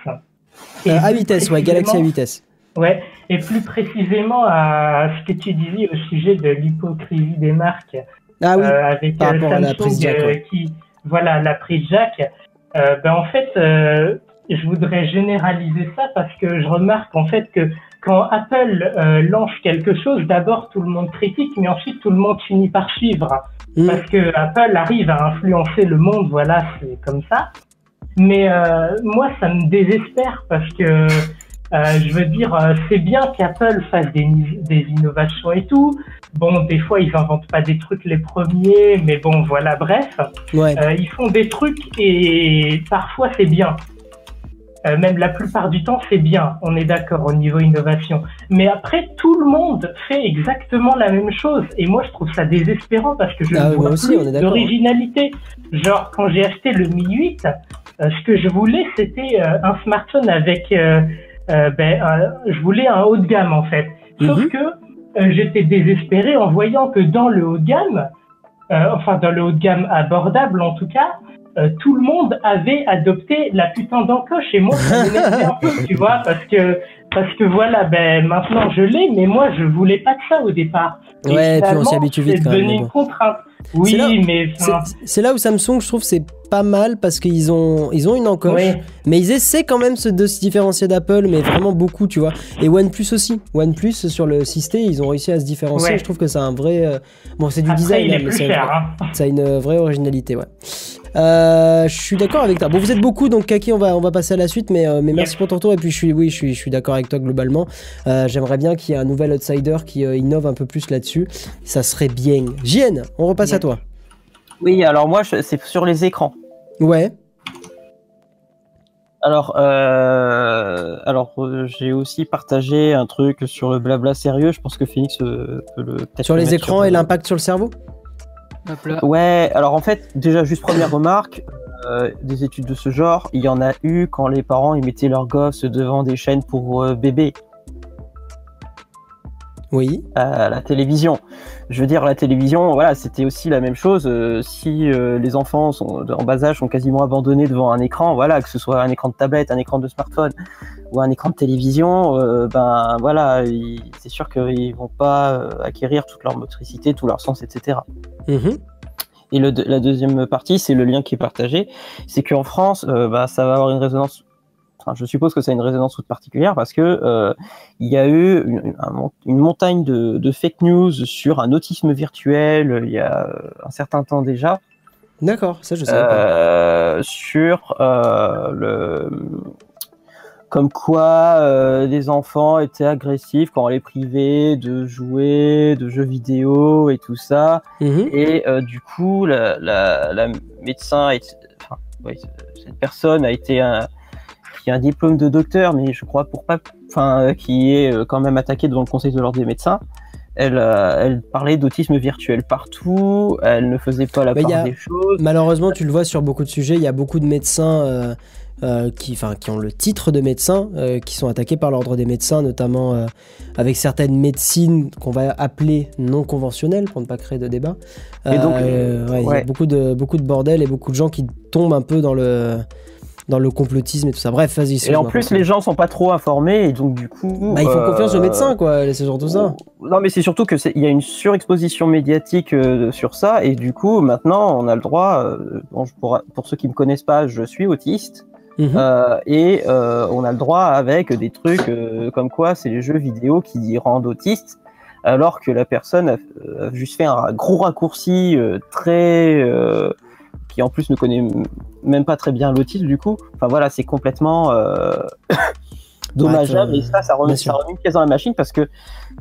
Et Euh, à plus vitesse, ouais, Galaxy à précisément- vitesse. Ouais, et plus précisément à ce que tu disais au sujet de l'hypocrisie des marques Ah oui, euh, avec par à la prise jack, ouais. qui, voilà, la prise jack. Euh, ben en fait, euh, je voudrais généraliser ça parce que je remarque en fait que quand Apple euh, lance quelque chose, d'abord tout le monde critique, mais ensuite tout le monde finit par suivre Hmm. parce que Apple arrive à influencer le monde, voilà, c'est comme ça. Mais euh, moi, ça me désespère parce que euh, je veux dire, euh, c'est bien qu'Apple fasse des, des innovations et tout. Bon, des fois, ils inventent pas des trucs les premiers, mais bon, voilà, bref, ouais. Euh, ils font des trucs et parfois c'est bien. Euh, même la plupart du temps, c'est bien. On est d'accord au niveau innovation. Mais après, tout le monde fait exactement la même chose. Et moi, je trouve ça désespérant parce que je Ah, ne vois aussi, plus d'accord. d'originalité. Genre, quand j'ai acheté le Mi 8, euh, ce que je voulais, c'était euh, un smartphone avec... euh, ben, je voulais un haut de gamme, en fait. Sauf Mhm. que j'étais désespéré en voyant que dans le haut de gamme, enfin dans le haut de gamme abordable en tout cas, euh, tout le monde avait adopté la putain d'encoche et moi ça [LAUGHS] un peu, tu vois, parce que parce que voilà, ben maintenant je l'ai, mais moi je voulais pas de ça au départ. Ouais, et puis on s'y habitue vite C'est quand même. devenu mais bon. une contrainte. Oui, C'est là- mais C'est- enfin, C'est là où Samsung, je trouve, c'est pas mal parce qu'ils ont, ils ont une encoche, oui. mais ils essaient quand même de se différencier d'Apple, mais vraiment beaucoup, tu vois. Et OnePlus aussi. OnePlus sur le 6T, ils ont réussi à se différencier. Ouais. Je trouve que c'est un vrai. euh, Bon, c'est du Après, design, il hein, est mais plus c'est cher. vrai. Hein. Ça a une vraie originalité, ouais. Euh, je suis d'accord avec toi. Bon, vous êtes beaucoup, donc Kaki, on va, on va passer à la suite, mais, euh, mais merci pour ton retour. Et puis, je suis, oui, je suis, je suis d'accord avec toi globalement. Euh, J'aimerais bien qu'il y ait un nouvel outsider qui innove un peu plus là-dessus. Ça serait bien. JN, on repasse à toi. Oui, alors moi, c'est sur les écrans. Ouais. Alors, euh, alors euh, j'ai aussi partagé un truc sur le blabla sérieux. Je pense que Phoenix euh, peut le Sur le les écrans sur- et l'impact sur le cerveau? Ouais, alors en fait, déjà, juste première remarque, euh, des études de ce genre, il y en a eu quand les parents ils mettaient leurs gosses devant des chaînes pour euh, bébés Oui. à la télévision. Je veux dire, la télévision, voilà, c'était aussi la même chose. euh, si euh, les enfants sont en bas âge sont quasiment abandonnés devant un écran, voilà, que ce soit un écran de tablette, un écran de smartphone ou un écran de télévision, euh, ben voilà, c'est sûr qu'ils vont pas acquérir toute leur motricité, tout leur sens, etc. Et le, la deuxième partie, c'est le lien qui est partagé, c'est qu'en France, bah, ça va avoir une résonance. Enfin, je suppose que ça a une résonance toute particulière parce que euh, il y a eu une, un mon- une montagne de, de fake news sur un autisme virtuel euh, il y a euh, un certain temps déjà, D'accord, ça je savais pas. sur euh, le comme quoi euh, les enfants étaient agressifs quand on les privait de jouer, de jeux vidéo et tout ça. Mhm. Et euh, du coup, la, la, la médecin, est, enfin, oui, cette personne a été un, qui a un diplôme de docteur, mais je crois pour pas, enfin, euh, qui est euh, quand même attaquée devant le Conseil de l'ordre des médecins. Elle, euh, elle parlait d'autisme virtuel partout. Elle ne faisait pas la Bah, part a- des choses. Malheureusement, tu le vois sur beaucoup de sujets, il y a beaucoup de médecins euh, euh, qui, ont le titre de médecin, euh, qui sont attaqués par l'ordre des médecins, notamment avec certaines médecines qu'on va appeler non conventionnelles, pour ne pas créer de débat. Et donc, ouais, il y a beaucoup de, beaucoup de bordel et beaucoup de gens qui tombent un peu dans le, dans le complotisme et tout ça. Bref, vas-y. Et en plus, les gens sont pas trop informés, et donc du coup, Bah, ils font confiance aux euh, médecins, quoi, c'est surtout ça. Non, mais c'est surtout que il y a une surexposition médiatique euh, sur ça, et du coup, maintenant, on a le droit. euh, bon, pour, pour ceux qui me connaissent pas, je suis autiste, Mhm. euh, et euh, on a le droit avec des trucs euh, comme quoi c'est les jeux vidéo qui rendent autiste, alors que la personne a, a juste fait un gros raccourci euh, très euh, qui en plus ne connaît même pas très bien l'autisme du coup. Enfin voilà, c'est complètement euh, [COUGHS] dommageable Ouais, et ça, ça remet, sûr. ça remet une pièce dans la machine parce que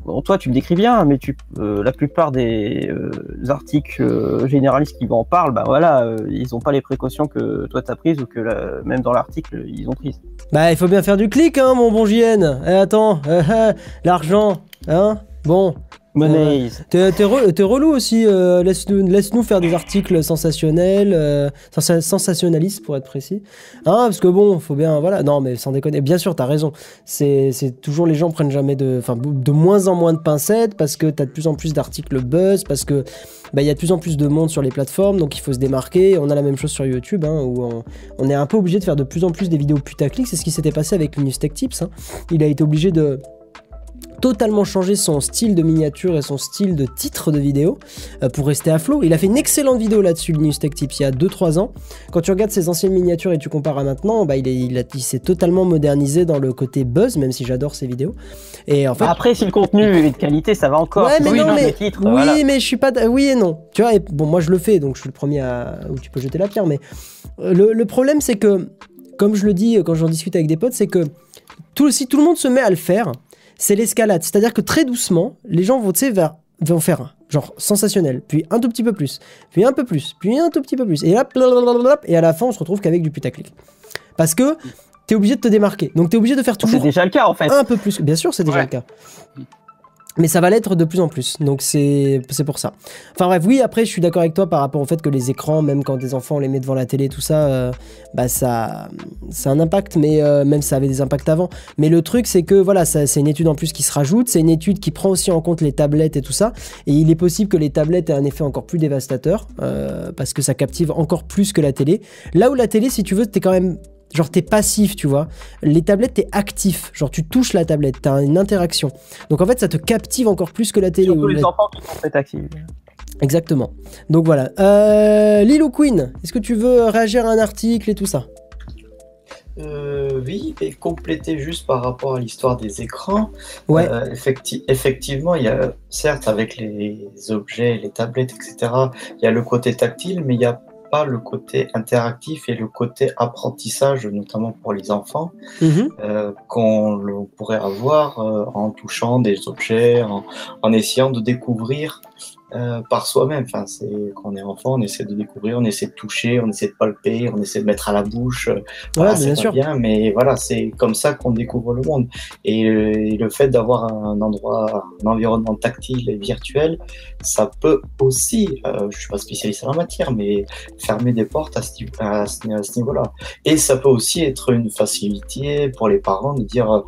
bon, toi tu le décris bien, mais tu, euh, la plupart des euh, articles généralistes qui en parlent, bah voilà, ils n'ont pas les précautions que toi t'as prises ou que la- même dans l'article ils ont prises. Bah, il faut bien faire du clic, hein, mon bon JN. Eh, attends, [LAUGHS] l'argent, hein Bon, Monnaies. T'es t'es re- t'es relou aussi, euh, laisse-nous faire des articles sensationnels, euh, sensa- sensationnalistes pour être précis. Hein, parce que bon, faut bien, voilà, non mais sans déconner, bien sûr, t'as raison. C'est toujours les gens prennent jamais de, de moins en moins de pincettes parce que t'as de plus en plus d'articles buzz, parce que bah il y a de plus en plus de monde sur les plateformes, donc il faut se démarquer. On a la même chose sur YouTube, hein, où on, on est un peu obligé de faire de plus en plus des vidéos putaclic. C'est ce qui s'était passé avec Linus Tech Tips. hein. Il a été obligé de totalement changer son style de miniature et son style de titre de vidéo euh, pour rester à flot. Il a fait une excellente vidéo là-dessus, Linus Tech Tips, il y a 2-3 ans. Quand tu regardes ses anciennes miniatures et tu compares à maintenant, bah, il, est- il, a- il s'est totalement modernisé dans le côté buzz, même si j'adore ses vidéos. Et en fait, Après, si le contenu est de qualité, ça va encore. Ouais, mais Oui, non, mais titre, oui, voilà. mais je suis pas. Oui et non. Tu vois, et bon, moi je le fais, donc je suis le premier à où tu peux jeter la pierre. Mais euh, le, le problème, c'est que, comme je le dis euh, quand j'en discute avec des potes, c'est que tout, si tout le monde se met à le faire, c'est l'escalade. C'est-à-dire que très doucement, les gens vont, vers- vont faire un, genre sensationnel, puis un tout petit peu plus, puis un peu plus, puis un tout petit peu plus, et là, et à la fin, on se retrouve qu'avec du putaclic. Parce que t'es obligé de te démarquer. Donc t'es obligé de faire C'est toujours déjà le cas en fait. un peu plus. Bien sûr, c'est déjà Ouais. le cas. Mais ça va l'être de plus en plus. Donc c'est pour ça. Enfin bref, oui, après, je suis d'accord avec toi par rapport au fait que les écrans, même quand des enfants on les met devant la télé, tout ça, euh, bah ça, c'est un impact, mais euh, même ça avait des impacts avant. Mais le truc, c'est que voilà, c'est une étude en plus qui se rajoute. C'est une étude qui prend aussi en compte les tablettes et tout ça. Et il est possible que les tablettes aient un effet encore plus dévastateur euh, parce que ça captive encore plus que la télé. Là où la télé, si tu veux, t'es quand même Genre, t'es passif, tu vois. Les tablettes, t'es actif. Genre, tu touches la tablette, t'as une interaction. Donc, en fait, ça te captive encore plus que la télé. Surtout ou les la- enfants qui sont très actifs. Exactement. Donc, voilà. Euh, Lilo Queen, est-ce que tu veux réagir à un article et tout ça? Euh, oui, et compléter juste par rapport à l'histoire des écrans. Ouais. Euh, effecti- effectivement, il y a, certes, avec les objets, les tablettes, etc., il y a le côté tactile, mais il n'y a pas le côté interactif et le côté apprentissage, notamment pour les enfants, Mhm. euh, qu'on pourrait avoir euh, en touchant des objets, en, en essayant de découvrir euh, par soi-même. Enfin, c'est quand on est enfant, on essaie de découvrir, on essaie de toucher, on essaie de palper, on essaie de mettre à la bouche. euh, voilà, bien sûr. bien, mais voilà, c'est comme ça qu'on découvre le monde. Et le, et le fait d'avoir un endroit, un environnement tactile et virtuel, ça peut aussi, euh, je suis pas spécialiste en la matière, mais fermer des portes à ce, à ce- à ce niveau-là. Et ça peut aussi être une facilité pour les parents de dire, euh,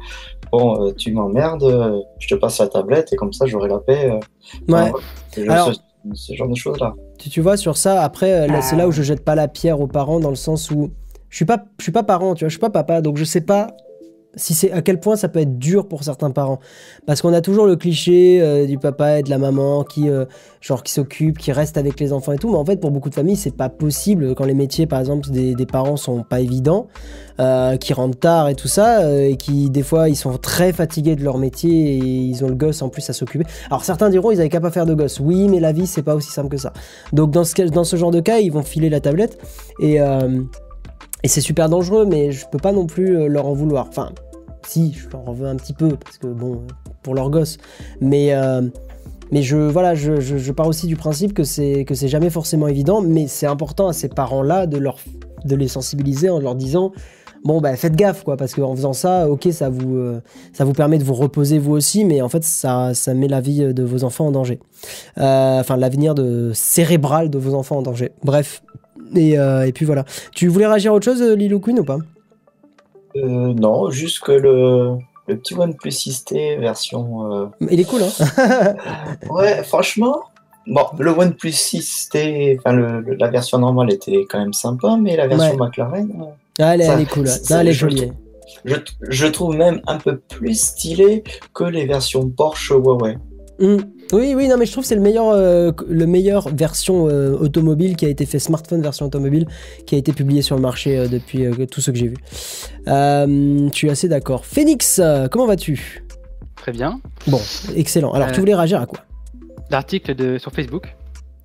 bon, euh, tu m'emmerdes, euh, je te passe la tablette et comme ça j'aurai la paix. euh, Ouais. enfin, ce, Alors- ce- ce genre de choses-là. Tu, tu vois, sur ça, après, c'est là où je jette pas la pierre aux parents dans le sens où je suis pas, je suis pas parent, tu vois, je suis pas papa, donc je sais pas si c'est à quel point ça peut être dur pour certains parents. Parce qu'on a toujours le cliché euh, du papa et de la maman qui, euh, genre, qui s'occupe, qui reste avec les enfants et tout, mais en fait, pour beaucoup de familles, c'est pas possible quand les métiers, par exemple, des, parents sont pas évidents, euh, qui rentrent tard et tout ça, euh, et qui, des fois, ils sont très fatigués de leur métier et ils ont le gosse en plus à s'occuper. Alors certains diront ils avaient qu'à pas faire de gosse. Oui, mais la vie c'est pas aussi simple que ça. Donc dans ce, dans ce genre de cas, ils vont filer la tablette et, et c'est super dangereux, mais je peux pas non plus leur en vouloir. Enfin, si, je leur veux un petit peu parce que bon, pour leur gosse. Mais euh, mais je voilà, je, je- pars aussi du principe que c'est que c'est jamais forcément évident, mais c'est important à ces parents-là de les sensibiliser en leur disant bon bah faites gaffe quoi parce qu'en faisant ça ok ça vous euh, ça vous permet de vous reposer vous aussi mais en fait ça ça met la vie de vos enfants en danger. Euh, enfin l'avenir de cérébral de vos enfants en danger. Bref. Et, puis voilà. Tu voulais réagir à autre chose euh, Lilo Queen ou pas? Euh, non, juste que le, le petit OnePlus 6T version euh, il est cool hein [LAUGHS] Ouais, franchement, bon, le OnePlus 6T, enfin, le, le- la version normale était quand même sympa, mais la version Ouais. McLaren, euh, Ah, elle, est- Ça- elle est cool Non, elle est je jolie je, je trouve même un peu plus stylé que les versions Porsche Huawei. Mm. Oui, oui, non, mais je trouve que c'est le meilleur, euh, le meilleur version euh, automobile qui a été fait, smartphone version automobile, qui a été publié sur le marché euh, depuis tout ce que j'ai vu. Je suis assez d'accord. Phoenix, comment vas-tu? Très bien. Bon, excellent. Alors, tu voulais réagir à quoi? L'article sur Facebook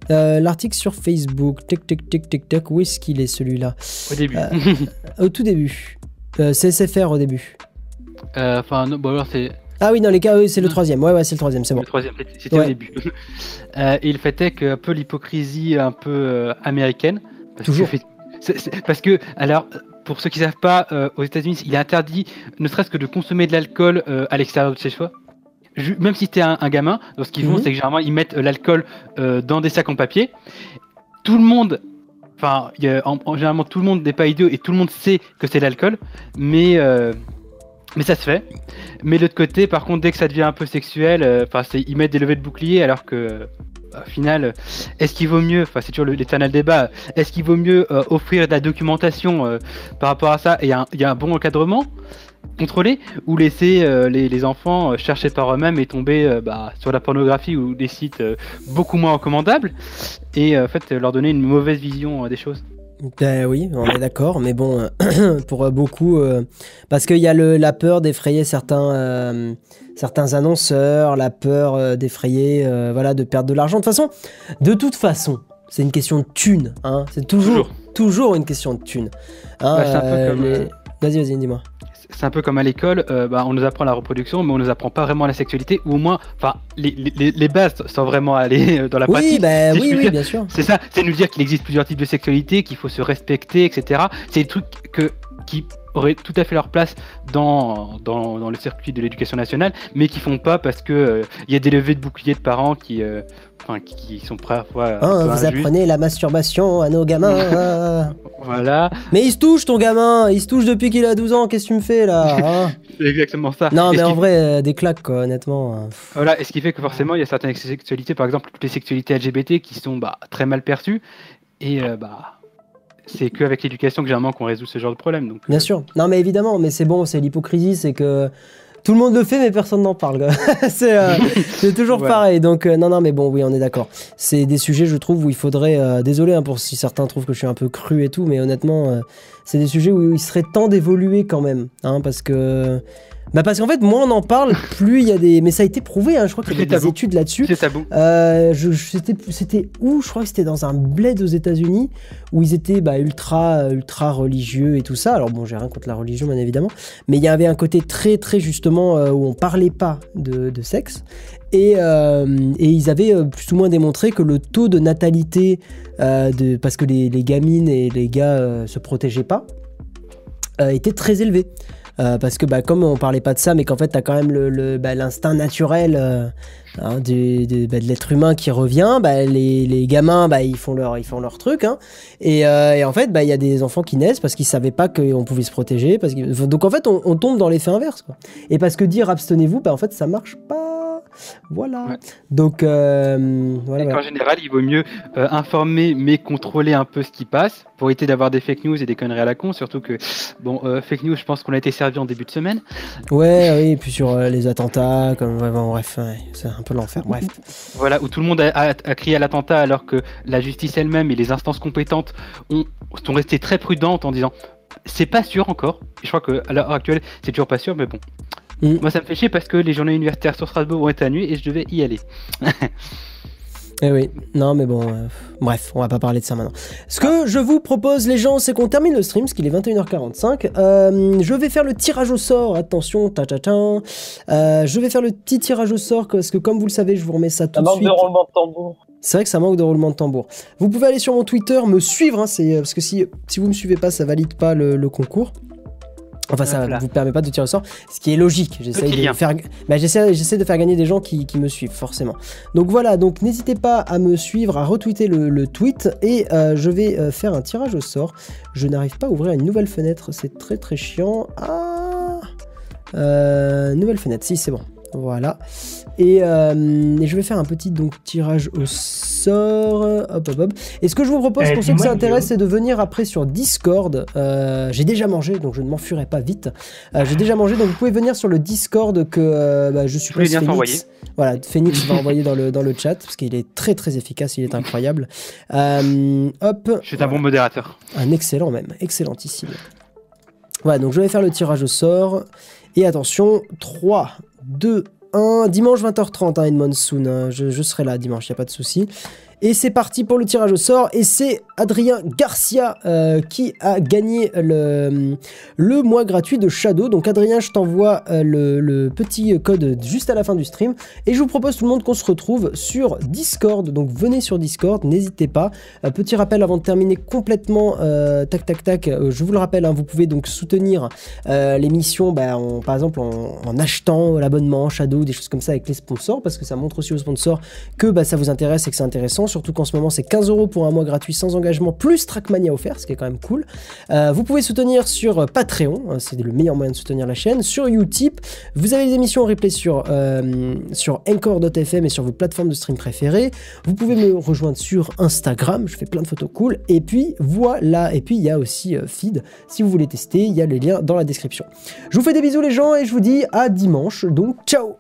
L'article sur Facebook, tic, tic, tic, tic, tic, où est-ce qu'il est celui-là? Au début. Au tout début. CSFR au début. Enfin, bon alors c'est Ah oui, non, les cas, oui, c'est le troisième. Ouais, ouais, c'est le troisième, c'est bon. le troisième. c'était- Ouais. au début. [LAUGHS] Euh, et le fait est que un peu l'hypocrisie un peu euh, américaine. Parce Toujours. Que, parce que alors. Pour ceux qui ne savent pas, euh, aux États-Unis, il est interdit, ne serait-ce que de consommer de l'alcool euh, à l'extérieur de chez soi. Même si t'es un, un gamin, donc ce qu'ils font, Mhm. c'est que généralement ils mettent l'alcool dans des sacs en papier. Tout le monde, enfin, il y a- en, en- généralement tout le monde n'est pas idiot et tout le monde sait que c'est l'alcool, mais euh, mais ça se fait. Mais de l'autre côté, par contre, dès que ça devient un peu sexuel, euh, enfin, ils mettent des levées de bouclier, alors que euh, au final, euh, est-ce qu'il vaut mieux, enfin c'est toujours l'éternel débat, est-ce qu'il vaut mieux offrir de la documentation par rapport à ça et y a un bon encadrement contrôlé ou laisser les, enfants chercher par eux-mêmes et tomber bah, sur la pornographie ou des sites beaucoup moins recommandables et en fait leur donner une mauvaise vision des choses? Ben oui, on est d'accord, mais bon, euh, [CLEARS THROAT] pour euh, beaucoup, euh, parce qu'il y a le, la peur d'effrayer certains, euh, certains annonceurs, la peur euh, d'effrayer, voilà, de perdre de l'argent. De toute façon, de toute façon, c'est une question de thune, hein. C'est toujours, toujours, une question de thune. Hein, Bah, Vas-y, vas-y, dis-moi. C'est un peu comme à l'école, euh, bah, on nous apprend la reproduction, mais on nous apprend pas vraiment la sexualité, ou au moins, enfin, les, les, les bases sans vraiment aller euh, dans la Oui, pratique. si je oui, oui, dire. bien sûr. C'est ça, c'est nous dire qu'il existe plusieurs types de sexualité, qu'il faut se respecter, etc. C'est des trucs que, qui auraient tout à fait leur place dans, dans, dans le circuit de l'éducation nationale, mais qui font pas parce que euh, il y a des levées de boucliers de parents qui, euh, qui, qui sont parfois un Hein, peu vous injustes. apprenez la masturbation à nos gamins. [LAUGHS] Voilà, mais il se touche, ton gamin. Il se touche depuis qu'il a 12 ans. Qu'est-ce que tu me fais là hein [LAUGHS] c'est exactement ça. Non, Et mais en vrai, euh, des claques, quoi, honnêtement. euh. Voilà, et ce qui fait que forcément, il y a certaines sexualités, par exemple, toutes les sexualités LGBT qui sont bah, très mal perçues, et euh, bah, c'est qu'avec l'éducation que généralement qu'on résout ce genre de problème. Donc, Bien euh, sûr. Non, mais évidemment, mais c'est bon, c'est l'hypocrisie, c'est que tout le monde le fait, mais personne n'en parle. [LAUGHS] c'est euh, [LAUGHS] c'est toujours pareil. Donc, euh, non, non, mais bon, oui, on est d'accord. C'est des sujets, je trouve, où il faudrait. euh, désolé hein, pour si certains trouvent que je suis un peu cru et tout, mais honnêtement, c'est des sujets où il serait temps d'évoluer quand même. Hein, parce que. Bah parce qu'en fait, moins on en parle, [LAUGHS] plus il y a des. Mais ça a été prouvé, hein, je crois qu'il y a des tabou. études là-dessus. c'est tabou. Euh, je, je- c'était, c'était où? Je crois que c'était dans un bled aux États-Unis où ils étaient bah, ultra, ultra religieux et tout ça. Alors bon, j'ai rien contre la religion, bien évidemment, mais il y avait un côté très, très justement euh, où on parlait pas de, de sexe. Et, euh, et ils avaient euh, plus ou moins démontré que le taux de natalité, de, parce que les, les gamines et les gars se protégeaient pas, était très élevé. Euh, parce que bah, comme on parlait pas de ça, mais qu'en fait, tu as quand même le, le- bah, l'instinct naturel euh, hein, du- du- bah, de l'être humain qui revient. Bah, les, les gamins, bah, ils, font leur, ils font leur truc. hein. Et, euh, et en fait, bah, il y a des enfants qui naissent parce qu'ils savaient pas qu'on pouvait se protéger. Parce que... Donc en fait, on, on tombe dans l'effet inverse. Quoi. Et parce que dire abstenez-vous, bah, en fait, ça marche pas. Voilà. Ouais. Donc, euh, voilà. Et voilà. qu'en général, il vaut mieux euh, informer mais contrôler un peu ce qui passe pour éviter d'avoir des fake news et des conneries à la con. Surtout que, bon, euh, fake news, je pense qu'on a été servi en début de semaine. Ouais, oui, et puis sur euh, les attentats, comme bon, bref, ouais, c'est un peu l'enfer. Bref. Voilà, où tout le monde a, a- a crié à l'attentat alors que la justice elle-même et les instances compétentes ont, sont restées très prudentes en disant c'est pas sûr encore. Et je crois qu'à l'heure actuelle, c'est toujours pas sûr, mais bon. Mm. Moi, ça me fait chier parce que les journées universitaires sur Strasbourg ont été annulées et je devais y aller. [LAUGHS] Eh oui, non mais bon, euh, bref, on va pas parler de ça maintenant. Ce que je vous propose les gens, c'est qu'on termine le stream, parce qu'il est 21h45. Euh, je vais faire le tirage au sort, attention, ta ta ta. Euh, je vais faire le petit tirage au sort, parce que comme vous le savez, je vous remets ça tout Ça de manque suite. de roulement de tambour. C'est vrai que ça manque de roulement de tambour. Vous pouvez aller sur mon Twitter, me suivre, hein, parce que si, si vous me suivez pas, ça valide pas le, le concours. Enfin, ça là. vous permet pas de tirer au sort, ce qui est logique. J'essaie Petit de lien. faire, bah, j'essaie, de faire gagner des gens qui, qui me suivent, forcément. Donc voilà, donc n'hésitez pas à me suivre, à retweeter le, le tweet, et euh, je vais euh, faire un tirage au sort. Je n'arrive pas à ouvrir une nouvelle fenêtre, c'est très très chiant. Ah Euh, Nouvelle fenêtre, si c'est bon. Voilà. Et, euh, et je vais faire un petit donc tirage au sort. Hop, hop, hop. Et ce que je vous propose, Euh, pour ceux que dis-moi, ça intéresse, Guillaume. c'est de venir après sur Discord. Euh, j'ai déjà mangé, donc je ne m'enfuirai pas vite. Euh, j'ai déjà mangé, donc vous pouvez venir sur le Discord que bah, je suppose sont Phoenix. Voilà, [LAUGHS] Phoenix va envoyer dans le, dans le chat, parce qu'il est très très efficace, il est incroyable. Hop. Je suis un bon modérateur. Un excellent même, excellentissime. Voilà, donc je vais faire le tirage au sort. Et attention, 3, 2, 1. Dimanche 20h30, hein, Edmond Soon. hein, je, je serai là dimanche, il n'y a pas de souci. Et c'est parti pour le tirage au sort. Et c'est Adrien Garcia euh, qui a gagné le, le mois gratuit de Shadow. Donc Adrien, je t'envoie euh, le, le petit code juste à la fin du stream. Et je vous propose tout le monde qu'on se retrouve sur Discord. Donc venez sur Discord, n'hésitez pas. Un petit rappel avant de terminer complètement, euh, tac tac tac, euh, je vous le rappelle, hein, vous pouvez donc soutenir euh, l'émission, bah, par exemple en, en achetant l'abonnement Shadow, des choses comme ça avec les sponsors, parce que ça montre aussi aux sponsors que bah, ça vous intéresse et que c'est intéressant, surtout qu'en ce moment c'est 15 euros pour un mois gratuit sans engagement, plus Trackmania offert, ce qui est quand même cool. Euh, vous pouvez soutenir sur Patreon, hein, c'est le meilleur moyen de soutenir la chaîne, sur Utip, vous avez les émissions en replay sur, euh, Encore.fm et sur vos plateformes de stream préférées. Vous pouvez me rejoindre sur Instagram, je fais plein de photos cool. Et puis voilà, et puis il y a aussi euh, Feed, si vous voulez tester, il y a les liens dans la description. Je vous fais des bisous les gens et je vous dis à dimanche, donc ciao